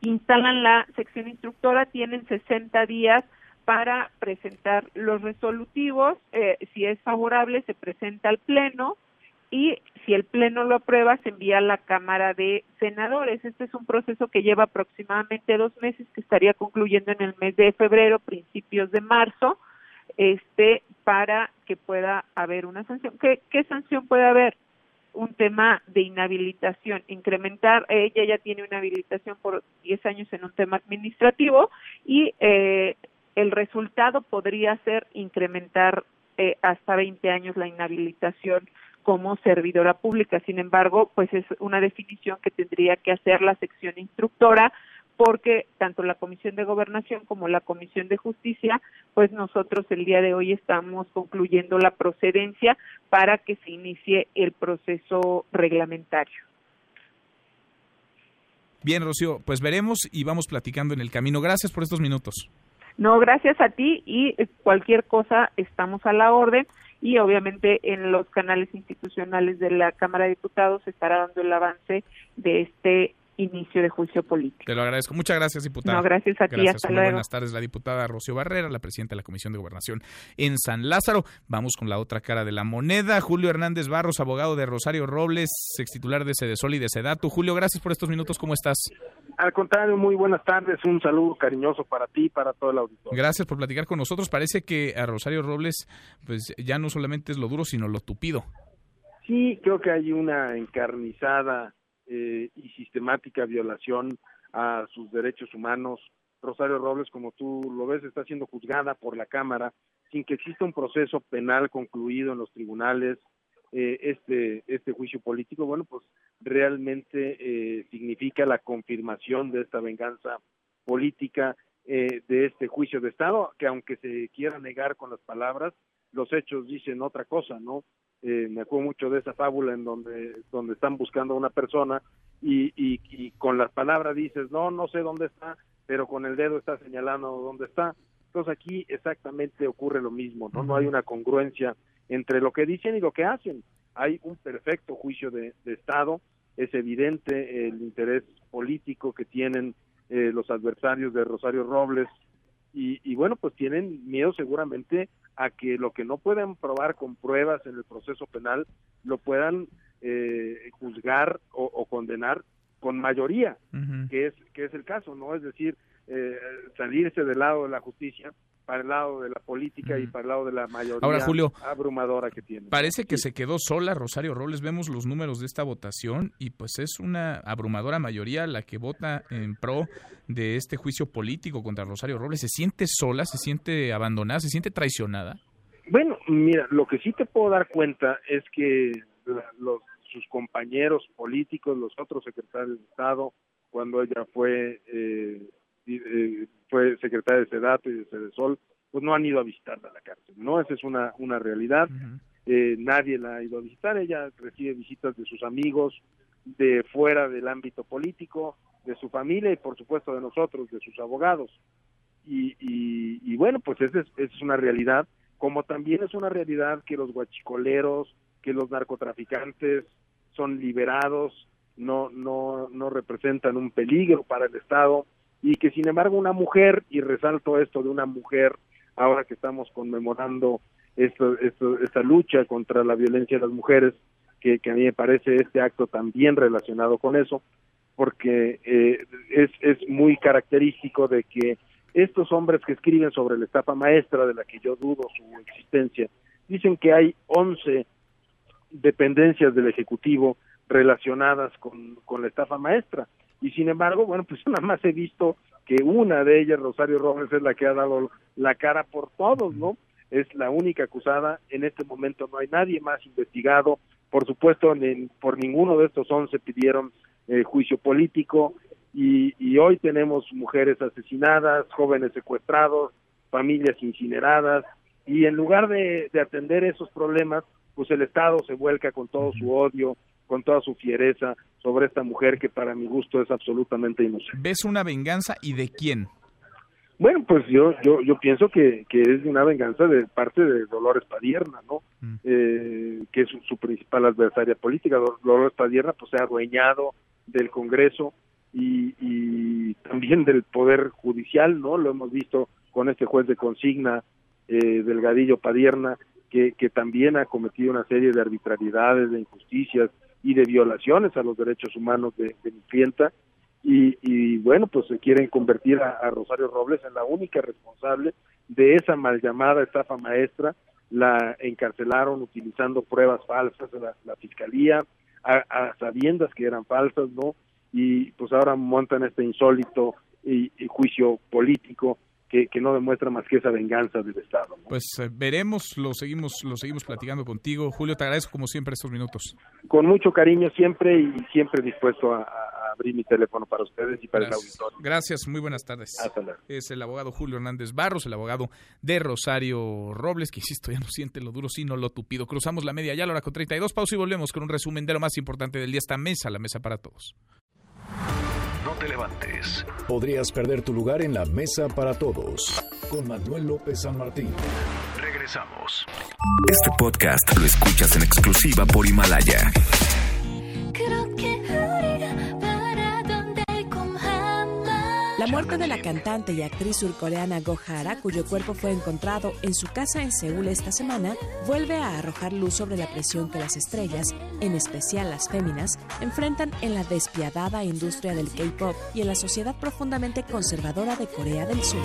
instalan la sección instructora, tienen 60 días para presentar los resolutivos, eh, si es favorable se presenta al pleno y si el pleno lo aprueba se envía a la Cámara de Senadores. Este es un proceso que lleva aproximadamente dos meses, que estaría concluyendo en el mes de febrero, principios de marzo este para que pueda haber una sanción. ¿Qué, qué sanción puede haber? Un tema de inhabilitación, incrementar, ella ya tiene una habilitación por 10 años en un tema administrativo y eh, el resultado podría ser incrementar eh, hasta 20 años la inhabilitación como servidora pública. Sin embargo, pues es una definición que tendría que hacer la sección instructora porque tanto la Comisión de Gobernación como la Comisión de Justicia, pues nosotros el día de hoy estamos concluyendo la procedencia para que se inicie el proceso reglamentario. Bien, Rocío, pues veremos y vamos platicando en el camino. Gracias por estos minutos. No, gracias a ti y cualquier cosa estamos a la orden y obviamente en los canales institucionales de la Cámara de Diputados se estará dando el avance de este inicio de juicio político. Te lo agradezco. Muchas gracias, diputada. No, gracias a ti. Hasta luego. Buenas tardes, la diputada Rocío Barrera, la presidenta de la Comisión de Gobernación en San Lázaro. Vamos con la otra cara de la moneda. Julio Hernández Barros, abogado de Rosario Robles, ex titular de Sedesol y de Sedatu. Julio, gracias por estos minutos. ¿Cómo estás? Al contrario, muy buenas tardes. Un saludo cariñoso para ti y para todo el auditorio. Gracias por platicar con nosotros. Parece que a Rosario Robles, pues ya no solamente es lo duro, sino lo tupido. Sí, creo que hay una encarnizada eh, y sistemática violación a sus derechos humanos. Rosario Robles, como tú lo ves, está siendo juzgada por la Cámara sin que exista un proceso penal concluido en los tribunales. Eh, este, este juicio político, bueno, pues realmente eh, significa la confirmación de esta venganza política, de este juicio de Estado, que aunque se quiera negar con las palabras, los hechos dicen otra cosa, ¿no? Eh, me acuerdo mucho de esa fábula en donde, donde están buscando a una persona y, y, con las palabras dices, no, no sé dónde está, pero con el dedo está señalando dónde está. Entonces aquí exactamente ocurre lo mismo, ¿no? No hay una congruencia entre lo que dicen y lo que hacen. Hay un perfecto juicio de, Estado, es evidente el interés político que tienen eh, los adversarios de Rosario Robles y, y, bueno, pues tienen miedo seguramente a que lo que no puedan probar con pruebas en el proceso penal lo puedan eh, juzgar o, condenar con mayoría, que es que es el caso, no es decir eh, salirse del lado de la justicia para el lado de la política y para el lado de la mayoría Ahora, Julio, abrumadora que tiene. Parece que se quedó sola Rosario Robles. Vemos los números de esta votación y pues es una abrumadora mayoría la que vota en pro de este juicio político contra Rosario Robles. ¿Se siente sola? ¿Se siente abandonada? ¿Se siente traicionada? Bueno, mira, lo que sí te puedo dar cuenta es que los, sus compañeros políticos, los otros secretarios de Estado, cuando ella fue eh, eh, fue secretaria de Sedato y de Sedesol, pues no han ido a visitarla a la cárcel, ¿no? Esa es una, una realidad. Eh, nadie la ha ido a visitar, ella recibe visitas de sus amigos, de fuera del ámbito político, de su familia y por supuesto de nosotros, de sus abogados. Y, y, bueno, pues esa es, es una realidad, como también es una realidad que los guachicoleros, que los narcotraficantes son liberados, no, no, no representan un peligro para el Estado y que sin embargo una mujer, y resalto esto de una mujer, ahora que estamos conmemorando esto, esto, esta lucha contra la violencia de las mujeres, que, a mí me parece este acto también relacionado con eso, porque eh, es, es muy característico de que estos hombres que escriben sobre la estafa maestra, de la que yo dudo su existencia, dicen que hay 11 dependencias del Ejecutivo relacionadas con, con la estafa maestra. Y sin embargo, bueno, pues nada más he visto que una de ellas, Rosario Robles, es la que ha dado la cara por todos, ¿no? Es la única acusada. En este momento no hay nadie más investigado. Por supuesto, por ninguno de estos once pidieron eh, juicio político. Y, y hoy tenemos mujeres asesinadas, jóvenes secuestrados, familias incineradas. Y en lugar de atender esos problemas, pues el Estado se vuelca con todo su odio, con toda su fiereza sobre esta mujer que para mi gusto es absolutamente inocente. ¿Ves una venganza y de quién? Bueno, pues yo yo yo pienso que, que es una venganza de parte de Dolores Padierna, ¿no? Mm. Eh, que es su, principal adversaria política. Dolores Padierna pues se ha adueñado del Congreso y, y también del Poder Judicial, ¿no? Lo hemos visto con este juez de consigna, eh, Delgadillo Padierna, que, que también ha cometido una serie de arbitrariedades, de injusticias, y de violaciones a los derechos humanos de, mi clienta. Y, y, bueno, pues se quieren convertir a, Rosario Robles en la única responsable de esa mal llamada estafa maestra, la encarcelaron utilizando pruebas falsas de la, fiscalía, a, sabiendas que eran falsas, ¿no? Y pues ahora montan este insólito y juicio político que, no demuestra más que esa venganza del Estado. Pues eh, veremos, lo seguimos, lo seguimos platicando contigo. Julio, te agradezco como siempre estos minutos. Con mucho cariño siempre y siempre dispuesto a, abrir mi teléfono para ustedes y para el auditorio. Gracias, muy buenas tardes. Es el abogado Julio Hernández Barros, el abogado de Rosario Robles, que insisto, ya no siente lo duro, sino lo tupido. Cruzamos la media ya, la hora con 32 pausa y volvemos con un resumen de lo más importante del día. Esta mesa, la mesa para todos. No te levantes. Podrías perder tu lugar en la mesa para todos. Con Manuel López San Martín. Regresamos. Este podcast lo escuchas en exclusiva por Himalaya. La muerte de la cantante y actriz surcoreana Go Hara, cuyo cuerpo fue encontrado en su casa en Seúl esta semana, vuelve a arrojar luz sobre la presión que las estrellas, en especial las féminas, enfrentan en la despiadada industria del K-pop y en la sociedad profundamente conservadora de Corea del Sur.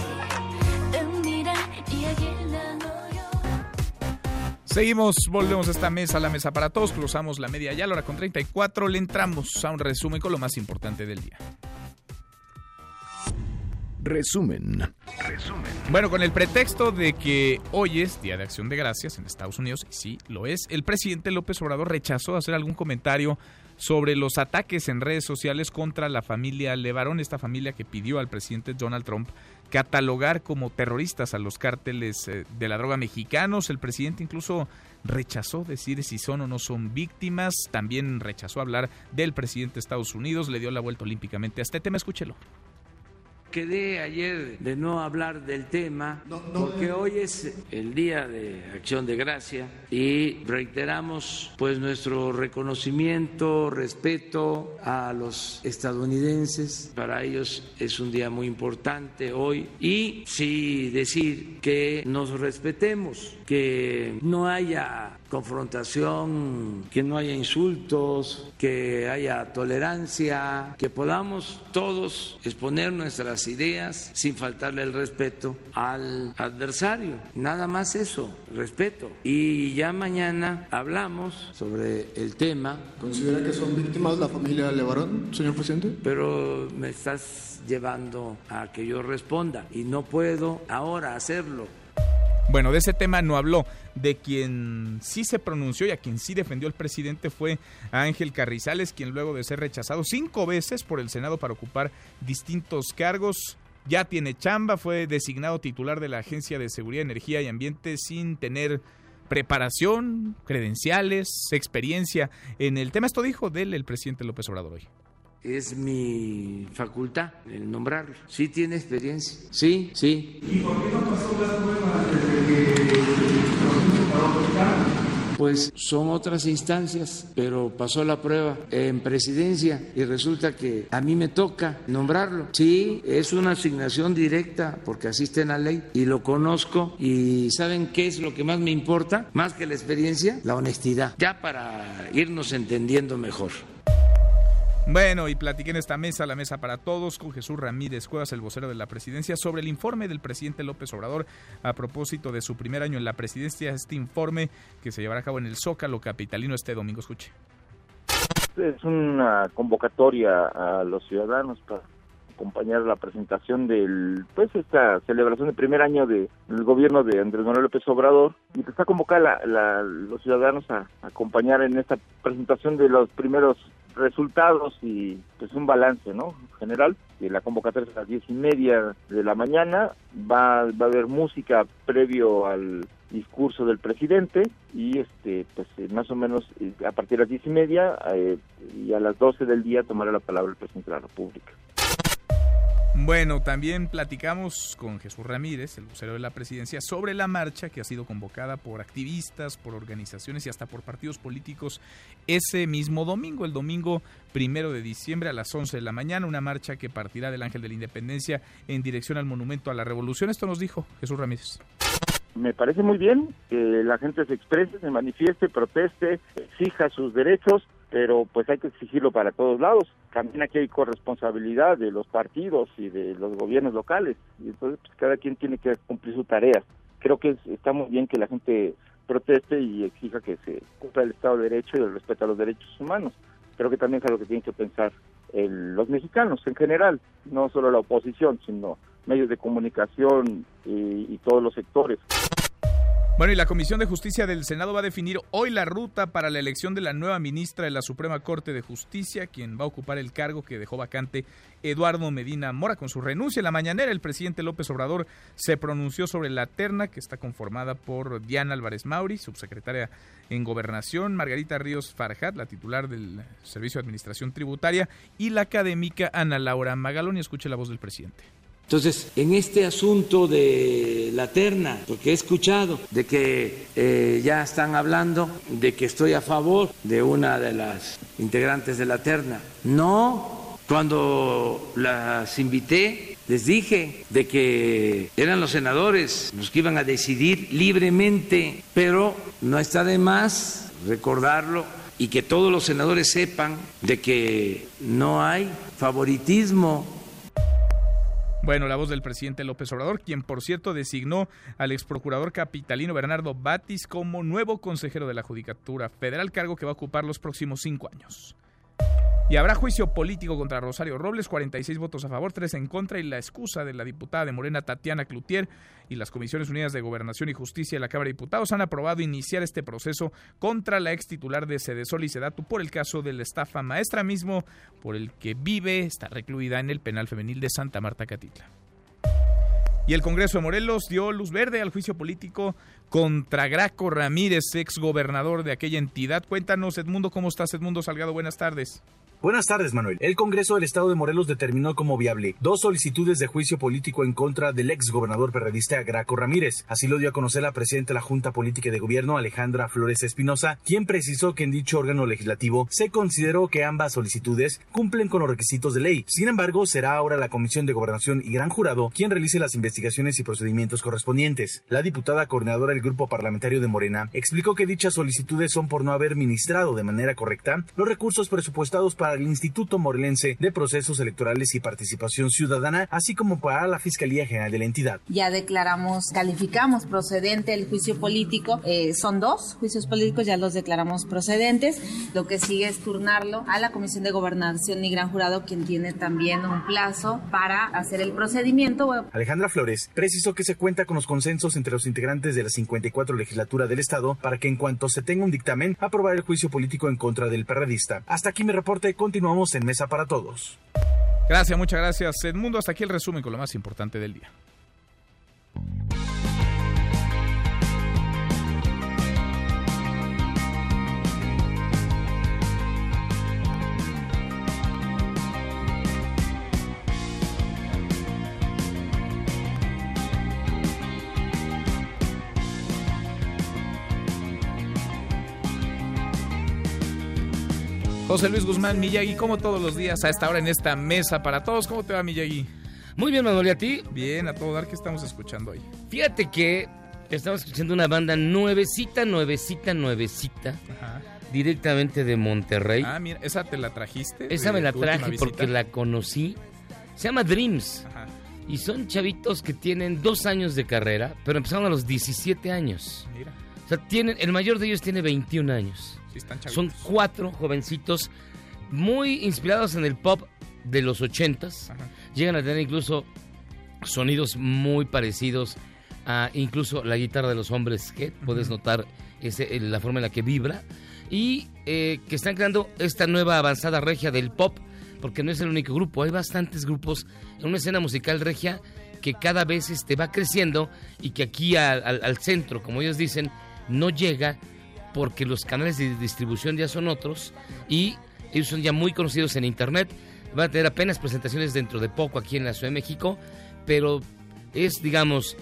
Seguimos, volvemos a esta mesa, la mesa para todos, cruzamos la media ya, la hora con 34, le entramos a un resumen con lo más importante del día. Resumen. Bueno, con el pretexto de que hoy es Día de Acción de Gracias en Estados Unidos, y sí lo es, el presidente López Obrador rechazó hacer algún comentario sobre los ataques en redes sociales contra la familia Levarón, esta familia que pidió al presidente Donald Trump catalogar como terroristas a los cárteles eh, de la droga mexicanos. El presidente incluso rechazó decir si son o no son víctimas, también rechazó hablar del presidente de Estados Unidos, le dio la vuelta olímpicamente a este tema, escúchelo quedé ayer de no hablar del tema porque hoy es el día de acción de gracia y reiteramos pues nuestro reconocimiento, respeto a los estadounidenses. Para ellos es un día muy importante hoy y sí decir que nos respetemos, que no haya confrontación, que no haya insultos, que haya tolerancia, que podamos todos exponer nuestras ideas sin faltarle el respeto al adversario. Nada más eso, respeto. Y ya mañana hablamos sobre el tema. ¿Considera que son víctimas la familia Levarón, señor presidente? Pero me estás llevando a que yo responda y no puedo ahora hacerlo Bueno, de ese tema no habló. De quien sí se pronunció y a quien sí defendió el presidente fue Ángel Carrizales, quien luego de ser rechazado cinco veces por el Senado para ocupar distintos cargos, ya tiene chamba, fue designado titular de la Agencia de Seguridad, Energía y Ambiente sin tener preparación, credenciales, experiencia en el tema. Esto dijo de el presidente López Obrador hoy. Es mi facultad el nombrarlo. Sí tiene experiencia. Sí, sí. ¿Y por qué no pasó la prueba desde que pues son otras instancias, pero pasó la prueba en presidencia y resulta que a mí me toca nombrarlo. Sí, es una asignación directa porque asiste en la ley y lo conozco y ¿saben qué es lo que más me importa? Más que la experiencia, la honestidad. Ya para irnos entendiendo mejor. Bueno, y platiqué en esta mesa, la mesa para todos, con Jesús Ramírez Cuevas, el vocero de la presidencia, sobre el informe del presidente López Obrador a propósito de su primer año en la presidencia. Este informe que se llevará a cabo en el Zócalo Capitalino este domingo. Escuche. Es una convocatoria a los ciudadanos para acompañar la presentación del pues esta celebración del primer año del gobierno de Andrés Manuel López Obrador y está convocar a los ciudadanos a acompañar en esta presentación de los primeros resultados y pues un balance no general que la convocatoria es a las diez y media de la mañana va, va a haber música previo al discurso del presidente y este pues eh, más o menos eh, a partir de las diez y media eh, y a las doce del día tomará la palabra el presidente de la república bueno, también platicamos con Jesús Ramírez, el vocero de la presidencia, sobre la marcha que ha sido convocada por activistas, por organizaciones y hasta por partidos políticos ese mismo domingo, el domingo primero de diciembre a las 11 de la mañana, una marcha que partirá del Ángel de la Independencia en dirección al Monumento a la Revolución. Esto nos dijo Jesús Ramírez me parece muy bien que la gente se exprese, se manifieste, proteste, exija sus derechos, pero pues hay que exigirlo para todos lados. También aquí hay corresponsabilidad de los partidos y de los gobiernos locales, y entonces pues, cada quien tiene que cumplir su tarea. Creo que está muy bien que la gente proteste y exija que se cumpla el Estado de Derecho y el respeto a los derechos humanos. Creo que también es algo que tienen que pensar los mexicanos en general, no solo la oposición, sino medios de comunicación y todos los sectores. Bueno, y la Comisión de Justicia del Senado va a definir hoy la ruta para la elección de la nueva ministra de la Suprema Corte de Justicia, quien va a ocupar el cargo que dejó vacante Eduardo Medina Mora. Con su renuncia en la mañanera, el presidente López Obrador se pronunció sobre la terna que está conformada por Diana Álvarez Mauri, subsecretaria en Gobernación, Margarita Ríos Farjat, la titular del Servicio de Administración Tributaria, y la académica Ana Laura Magalón. Escuche la voz del presidente. Entonces, en este asunto de la terna, porque he escuchado de que eh, ya están hablando de que estoy a favor de una de las integrantes de la terna. No, cuando las invité, les dije de que eran los senadores los que iban a decidir libremente, pero no está de más recordarlo y que todos los senadores sepan de que no hay favoritismo bueno, la voz del presidente López Obrador, quien por cierto designó al ex procurador capitalino Bernardo Batis como nuevo consejero de la Judicatura Federal, cargo que va a ocupar los próximos cinco años. Y habrá juicio político contra Rosario Robles, 46 votos a favor, 3 en contra, y la excusa de la diputada de Morena Tatiana Cloutier y las Comisiones Unidas de Gobernación y Justicia de la Cámara de Diputados han aprobado iniciar este proceso contra la ex titular de Sedesol y Sedatu por el caso de la estafa maestra mismo, por el que vive, está recluida en el penal femenil de Santa Marta Catitla. Y el Congreso de Morelos dio luz verde al juicio político contra Graco Ramírez, ex gobernador de aquella entidad. Cuéntanos, Edmundo, ¿cómo estás, Edmundo Salgado? Buenas tardes. Buenas tardes, Manuel. El Congreso del Estado de Morelos determinó como viable dos solicitudes de juicio político en contra del ex gobernador perredista Graco Ramírez. Así lo dio a conocer la presidenta de la Junta Política de Gobierno, Alejandra Flores Espinosa, quien precisó que en dicho órgano legislativo se consideró que ambas solicitudes cumplen con los requisitos de ley. Sin embargo, será ahora la Comisión de Gobernación y Gran Jurado quien realice las investigaciones y procedimientos correspondientes. La diputada coordinadora del Grupo Parlamentario de Morena explicó que dichas solicitudes son por no haber ministrado de manera correcta los recursos presupuestados para para el Instituto Morelense de Procesos Electorales y Participación Ciudadana, así como para la Fiscalía General de la entidad. Ya declaramos, calificamos procedente el juicio político. Eh, son dos juicios políticos, ya los declaramos procedentes. Lo que sigue es turnarlo a la Comisión de Gobernación y Gran Jurado, quien tiene también un plazo para hacer el procedimiento. Alejandra Flores precisó que se cuenta con los consensos entre los integrantes de la 54 legislatura del Estado para que en cuanto se tenga un dictamen, aprobar el juicio político en contra del perredista. Hasta aquí mi reporte, continuamos en Mesa para Todos. Gracias, muchas gracias Edmundo. Hasta aquí el resumen con lo más importante del día. José Luis Guzmán Miyagi, como todos los días a esta hora en esta mesa para todos. ¿Cómo te va, Miyagi? Muy bien, Manuel, ¿y a ti? Bien, a todo dar que estamos escuchando hoy. Fíjate que estamos escuchando una banda nuevecita, nuevecita, nuevecita. Directamente de Monterrey. Ah, mira, ¿esa te la trajiste? Esa me la traje porque la conocí. Se llama Dreams. Ajá. Y son chavitos que tienen dos años de carrera, pero empezaron a los 17 años. Mira. O sea, tienen, el mayor de ellos tiene 21 años. Son cuatro jovencitos muy inspirados en el pop de los ochentas. Llegan a tener incluso sonidos muy parecidos a incluso la guitarra de los hombres que puedes notar ese, la forma en la que vibra. Y eh, que están creando esta nueva avanzada regia del pop, porque no es el único grupo, hay bastantes grupos en una escena musical regia que cada vez este, va creciendo y que aquí al centro, como ellos dicen, no llega porque los canales de distribución ya son otros y ellos son ya muy conocidos en internet. Van a tener apenas presentaciones dentro de poco aquí en la Ciudad de México, pero es, digamos,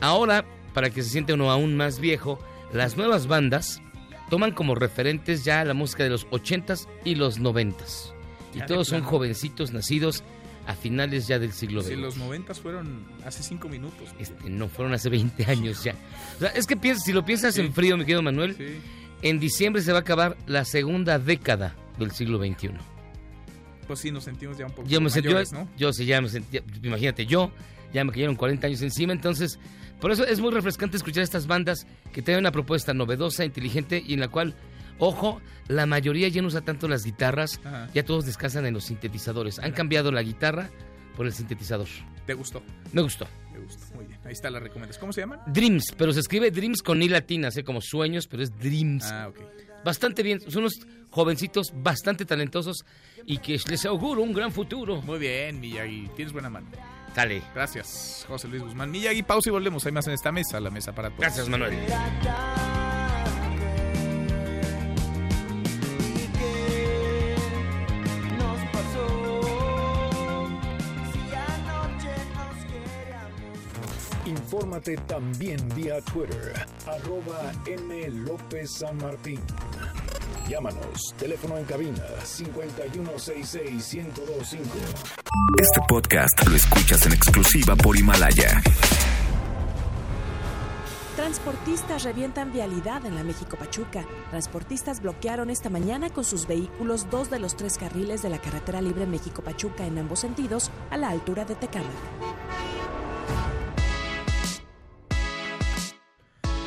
ahora, para que se siente uno aún más viejo, las nuevas bandas toman como referentes ya la música de los 80s y los 90s. Y todos son jovencitos nacidos a finales ya del siglo XX. Si los 90 fueron hace 5 minutos. Este, no, fueron hace 20 años ya. O sea, es que piensas, si lo piensas en frío, mi querido Manuel, en diciembre se va a acabar la segunda década del siglo XXI. Pues sí, nos sentimos ya un poco yo me mayores, ¿no? Yo sí, ya me sentí, imagínate, yo ya me cayeron 40 años encima, entonces, por eso es muy refrescante escuchar estas bandas que tienen una propuesta novedosa, inteligente y en la cual Ojo, la mayoría ya no usa tanto las guitarras, ya todos descansan en los sintetizadores. Han cambiado la guitarra por el sintetizador. ¿Te gustó? Me gustó. Me gustó, muy bien. Ahí está la recomendación. ¿Cómo se llaman? Dreams, pero se escribe Dreams con I latina, sé como sueños, pero es Dreams. Ah, ok. Bastante bien, son unos jovencitos bastante talentosos y que les auguro un gran futuro. Muy bien, Miyagi, tienes buena mano. Dale. Gracias, José Luis Guzmán. Miyagi, pausa y volvemos. Hay más en esta mesa, la mesa para todos. Gracias, Manuel. Infórmate también vía Twitter, arroba M. López San Martín. Llámanos, teléfono en cabina 5166-1025. Este podcast lo escuchas en exclusiva por Himalaya. Transportistas revientan vialidad en la México Pachuca. Transportistas bloquearon esta mañana con sus vehículos dos de los tres carriles de la carretera libre México Pachuca en ambos sentidos a la altura de Tecama.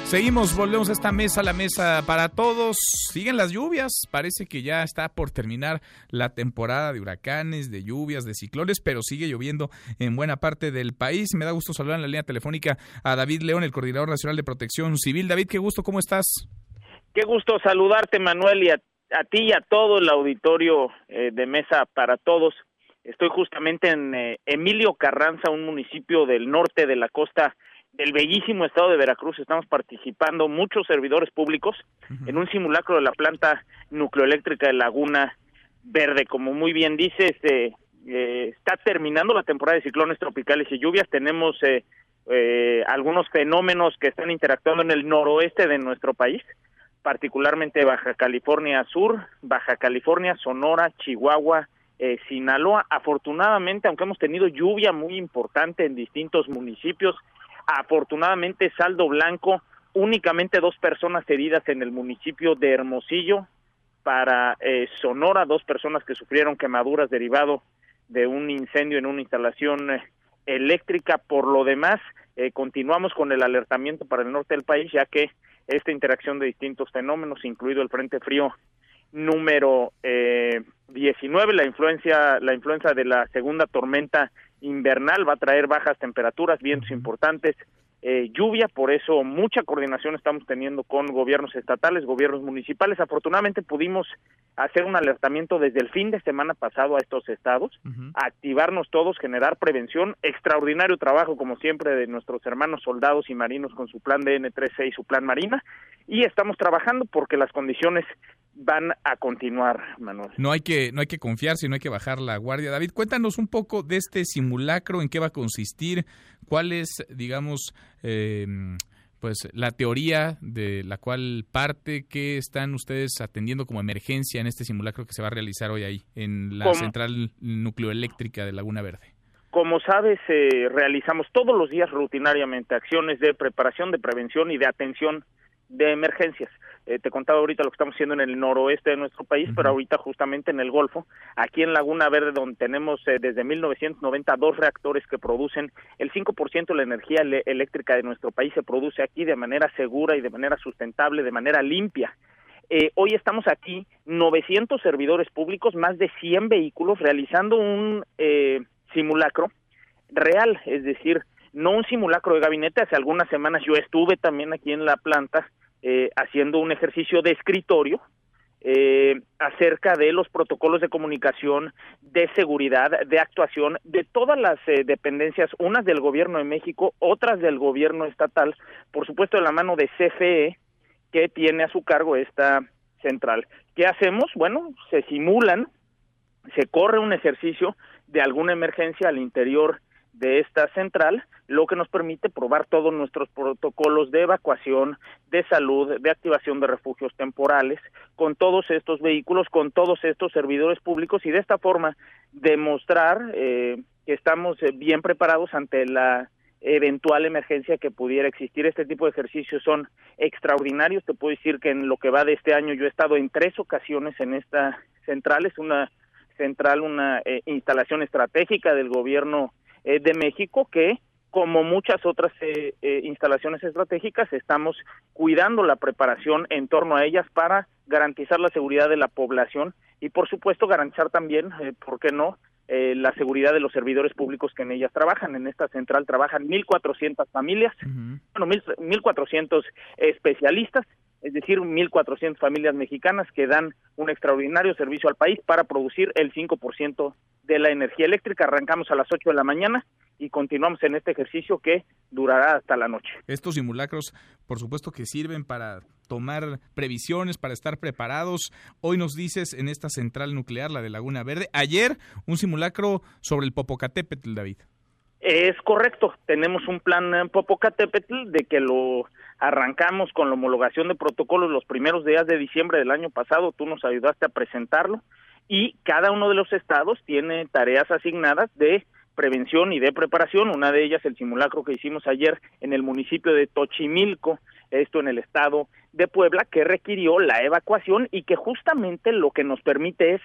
Seguimos, volvemos a esta mesa, la mesa para todos. Siguen las lluvias, parece que ya está por terminar la temporada de huracanes, de lluvias, de ciclones, pero sigue lloviendo en buena parte del país. Me da gusto saludar en la línea telefónica a David León, el Coordinador Nacional de Protección Civil. David, qué gusto, ¿cómo estás? Qué gusto saludarte, Manuel, y a, ti y a todo el auditorio eh, de Mesa para Todos. Estoy justamente en eh, Emilio Carranza, un municipio del norte de la costa del bellísimo estado de Veracruz estamos participando muchos servidores públicos en un simulacro de la planta nucleoeléctrica de Laguna Verde. Como muy bien dice, este, eh, está terminando la temporada de ciclones tropicales y lluvias. Tenemos eh, eh, algunos fenómenos que están interactuando en el noroeste de nuestro país, particularmente Baja California Sur, Baja California, Sonora, Chihuahua, Sinaloa. Afortunadamente, aunque hemos tenido lluvia muy importante en distintos municipios, Afortunadamente, saldo blanco, únicamente dos personas heridas en el municipio de Hermosillo, para eh, Sonora, dos personas que sufrieron quemaduras derivado de un incendio en una instalación eh, eléctrica. Por lo demás, eh, continuamos con el alertamiento para el norte del país, ya que esta interacción de distintos fenómenos, incluido el Frente Frío número eh, 19, la influencia, la influencia de la segunda tormenta invernal va a traer bajas temperaturas, vientos importantes, eh, lluvia, por eso mucha coordinación estamos teniendo con gobiernos estatales, gobiernos municipales. Afortunadamente pudimos hacer un alertamiento desde el fin de semana pasado a estos estados, activarnos todos, generar prevención, extraordinario trabajo como siempre de nuestros hermanos soldados y marinos con su plan DN36 y su plan Marina, y estamos trabajando porque las condiciones van a continuar, Manuel. No hay que no hay que confiar, sino hay que bajar la guardia. David, cuéntanos un poco de este simulacro, en qué va a consistir, cuál es, digamos, eh, pues la teoría de la cual parte, qué están ustedes atendiendo como emergencia en este simulacro que se va a realizar hoy ahí en la central nucleoeléctrica de Laguna Verde. Como sabes, eh, realizamos todos los días rutinariamente acciones de preparación, de prevención y de atención de emergencias. Eh, te contaba ahorita lo que estamos haciendo en el noroeste de nuestro país, pero ahorita justamente en el Golfo, aquí en Laguna Verde, donde tenemos eh, desde 1990 dos reactores que producen el 5% de la energía eléctrica de nuestro país, se produce aquí de manera segura y de manera sustentable, de manera limpia. Eh, hoy estamos aquí, 900 servidores públicos, más de 100 vehículos, realizando un simulacro real, es decir, no un simulacro de gabinete. Hace algunas semanas yo estuve también aquí en la planta eh, haciendo un ejercicio de escritorio eh, acerca de los protocolos de comunicación, de seguridad, de actuación de todas las eh, dependencias, unas del gobierno de México, otras del gobierno estatal, por supuesto de la mano de CFE, que tiene a su cargo esta central. ¿Qué hacemos? Bueno, se simulan, se corre un ejercicio de alguna emergencia al interior de esta central, lo que nos permite probar todos nuestros protocolos de evacuación, de salud, de activación de refugios temporales, con todos estos vehículos, con todos estos servidores públicos y de esta forma demostrar eh, que estamos eh, bien preparados ante la eventual emergencia que pudiera existir. Este tipo de ejercicios son extraordinarios. Te puedo decir que en lo que va de este año yo he estado en tres ocasiones en esta central. Es una central, una eh, instalación estratégica del gobierno eh, de México que como muchas otras eh, eh, instalaciones estratégicas, estamos cuidando la preparación en torno a ellas para garantizar la seguridad de la población y, por supuesto, garantizar también, ¿por qué no?, la seguridad de los servidores públicos que en ellas trabajan. En esta central trabajan 1.400 familias, bueno, 1.400 especialistas, es decir, 1.400 familias mexicanas que dan un extraordinario servicio al país para producir el 5% de la energía eléctrica. Arrancamos a las 8 de la mañana y continuamos en este ejercicio que durará hasta la noche. Estos simulacros, por supuesto que sirven para tomar previsiones, para estar preparados. Hoy nos dices en esta central nuclear, la de Laguna Verde, ayer un simulacro sobre el Popocatépetl, David. Es correcto, tenemos un plan en Popocatépetl de que lo arrancamos con la homologación de protocolos los primeros días de diciembre del año pasado, tú nos ayudaste a presentarlo y cada uno de los estados tiene tareas asignadas de prevención y de preparación, una de ellas el simulacro que hicimos ayer en el municipio de Tochimilco, esto en el estado de Puebla, que requirió la evacuación y que justamente lo que nos permite es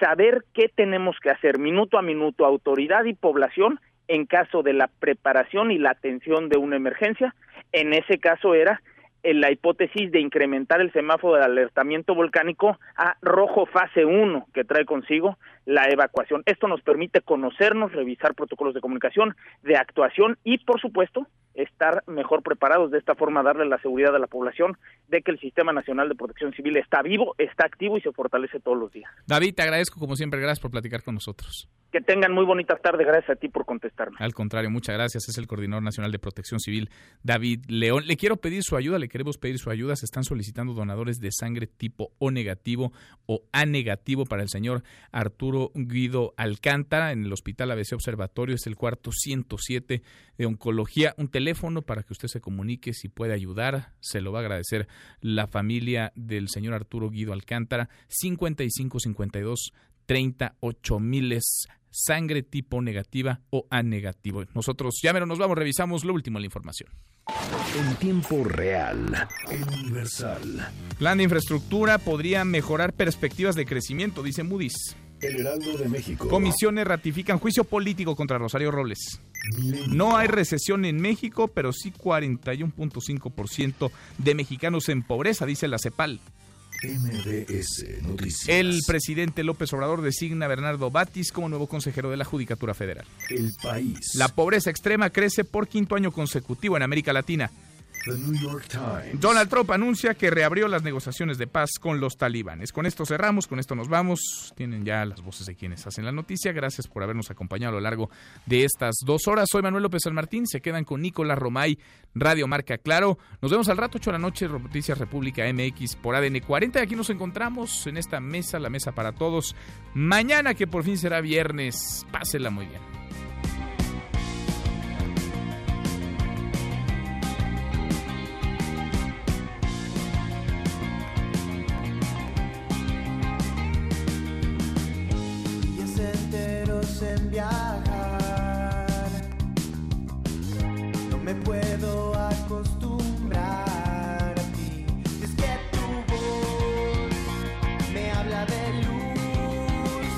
saber qué tenemos que hacer minuto a minuto, autoridad y población, en caso de la preparación y la atención de una emergencia. En ese caso era en la hipótesis de incrementar el semáforo de alertamiento volcánico a rojo fase 1, que trae consigo la evacuación. Esto nos permite conocernos, revisar protocolos de comunicación, de actuación y, por supuesto, estar mejor preparados, de esta forma darle la seguridad a la población de que el Sistema Nacional de Protección Civil está vivo, está activo y se fortalece todos los días. David, te agradezco como siempre, gracias por platicar con nosotros. Que tengan muy bonitas tardes, gracias a ti por contestarme. Al contrario, muchas gracias, es el Coordinador Nacional de Protección Civil, David León. Le quiero pedir su ayuda, le queremos pedir su ayuda, se están solicitando donadores de sangre tipo O negativo o A negativo para el señor Arturo Guido Alcántara en el Hospital ABC Observatorio, es el cuarto 107 de Oncología, un teléfono para que usted se comunique si puede ayudar, se lo va a agradecer la familia del señor Arturo Guido Alcántara, 5552 38 miles sangre tipo negativa o A negativo. Nosotros ya menos nos vamos, revisamos lo último de la información. En tiempo real, universal. Plan de infraestructura podría mejorar perspectivas de crecimiento, dice Moody's. El Heraldo de México. Comisiones ratifican juicio político contra Rosario Robles. No hay recesión en México, pero sí 41.5% de mexicanos en pobreza, dice la CEPAL. MBS Noticias. El presidente López Obrador designa a Bernardo Batis como nuevo consejero de la Judicatura Federal. El país. La pobreza extrema crece por quinto año consecutivo en América Latina. Donald Trump anuncia que reabrió las negociaciones de paz con los talibanes. Con esto cerramos, con esto nos vamos. Tienen ya las voces de quienes hacen la noticia. Gracias por habernos acompañado a lo largo de estas dos horas. Soy Manuel López San Martín. Se quedan con Nicolás Romay, Radio Marca Claro. Nos vemos al rato, 8 de la noche, Noticias República MX por ADN 40. Y aquí nos encontramos en esta mesa, la mesa para todos. Mañana, que por fin será viernes. Pásela muy bien. Viajar. No me puedo acostumbrar a ti. Y es que tu voz me habla de luz.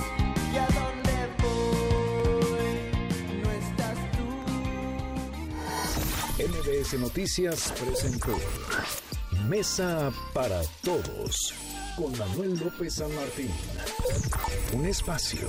¿Y a dónde voy? No estás tú. MBS Noticias presentó Mesa para Todos con Manuel López San Martín. Un espacio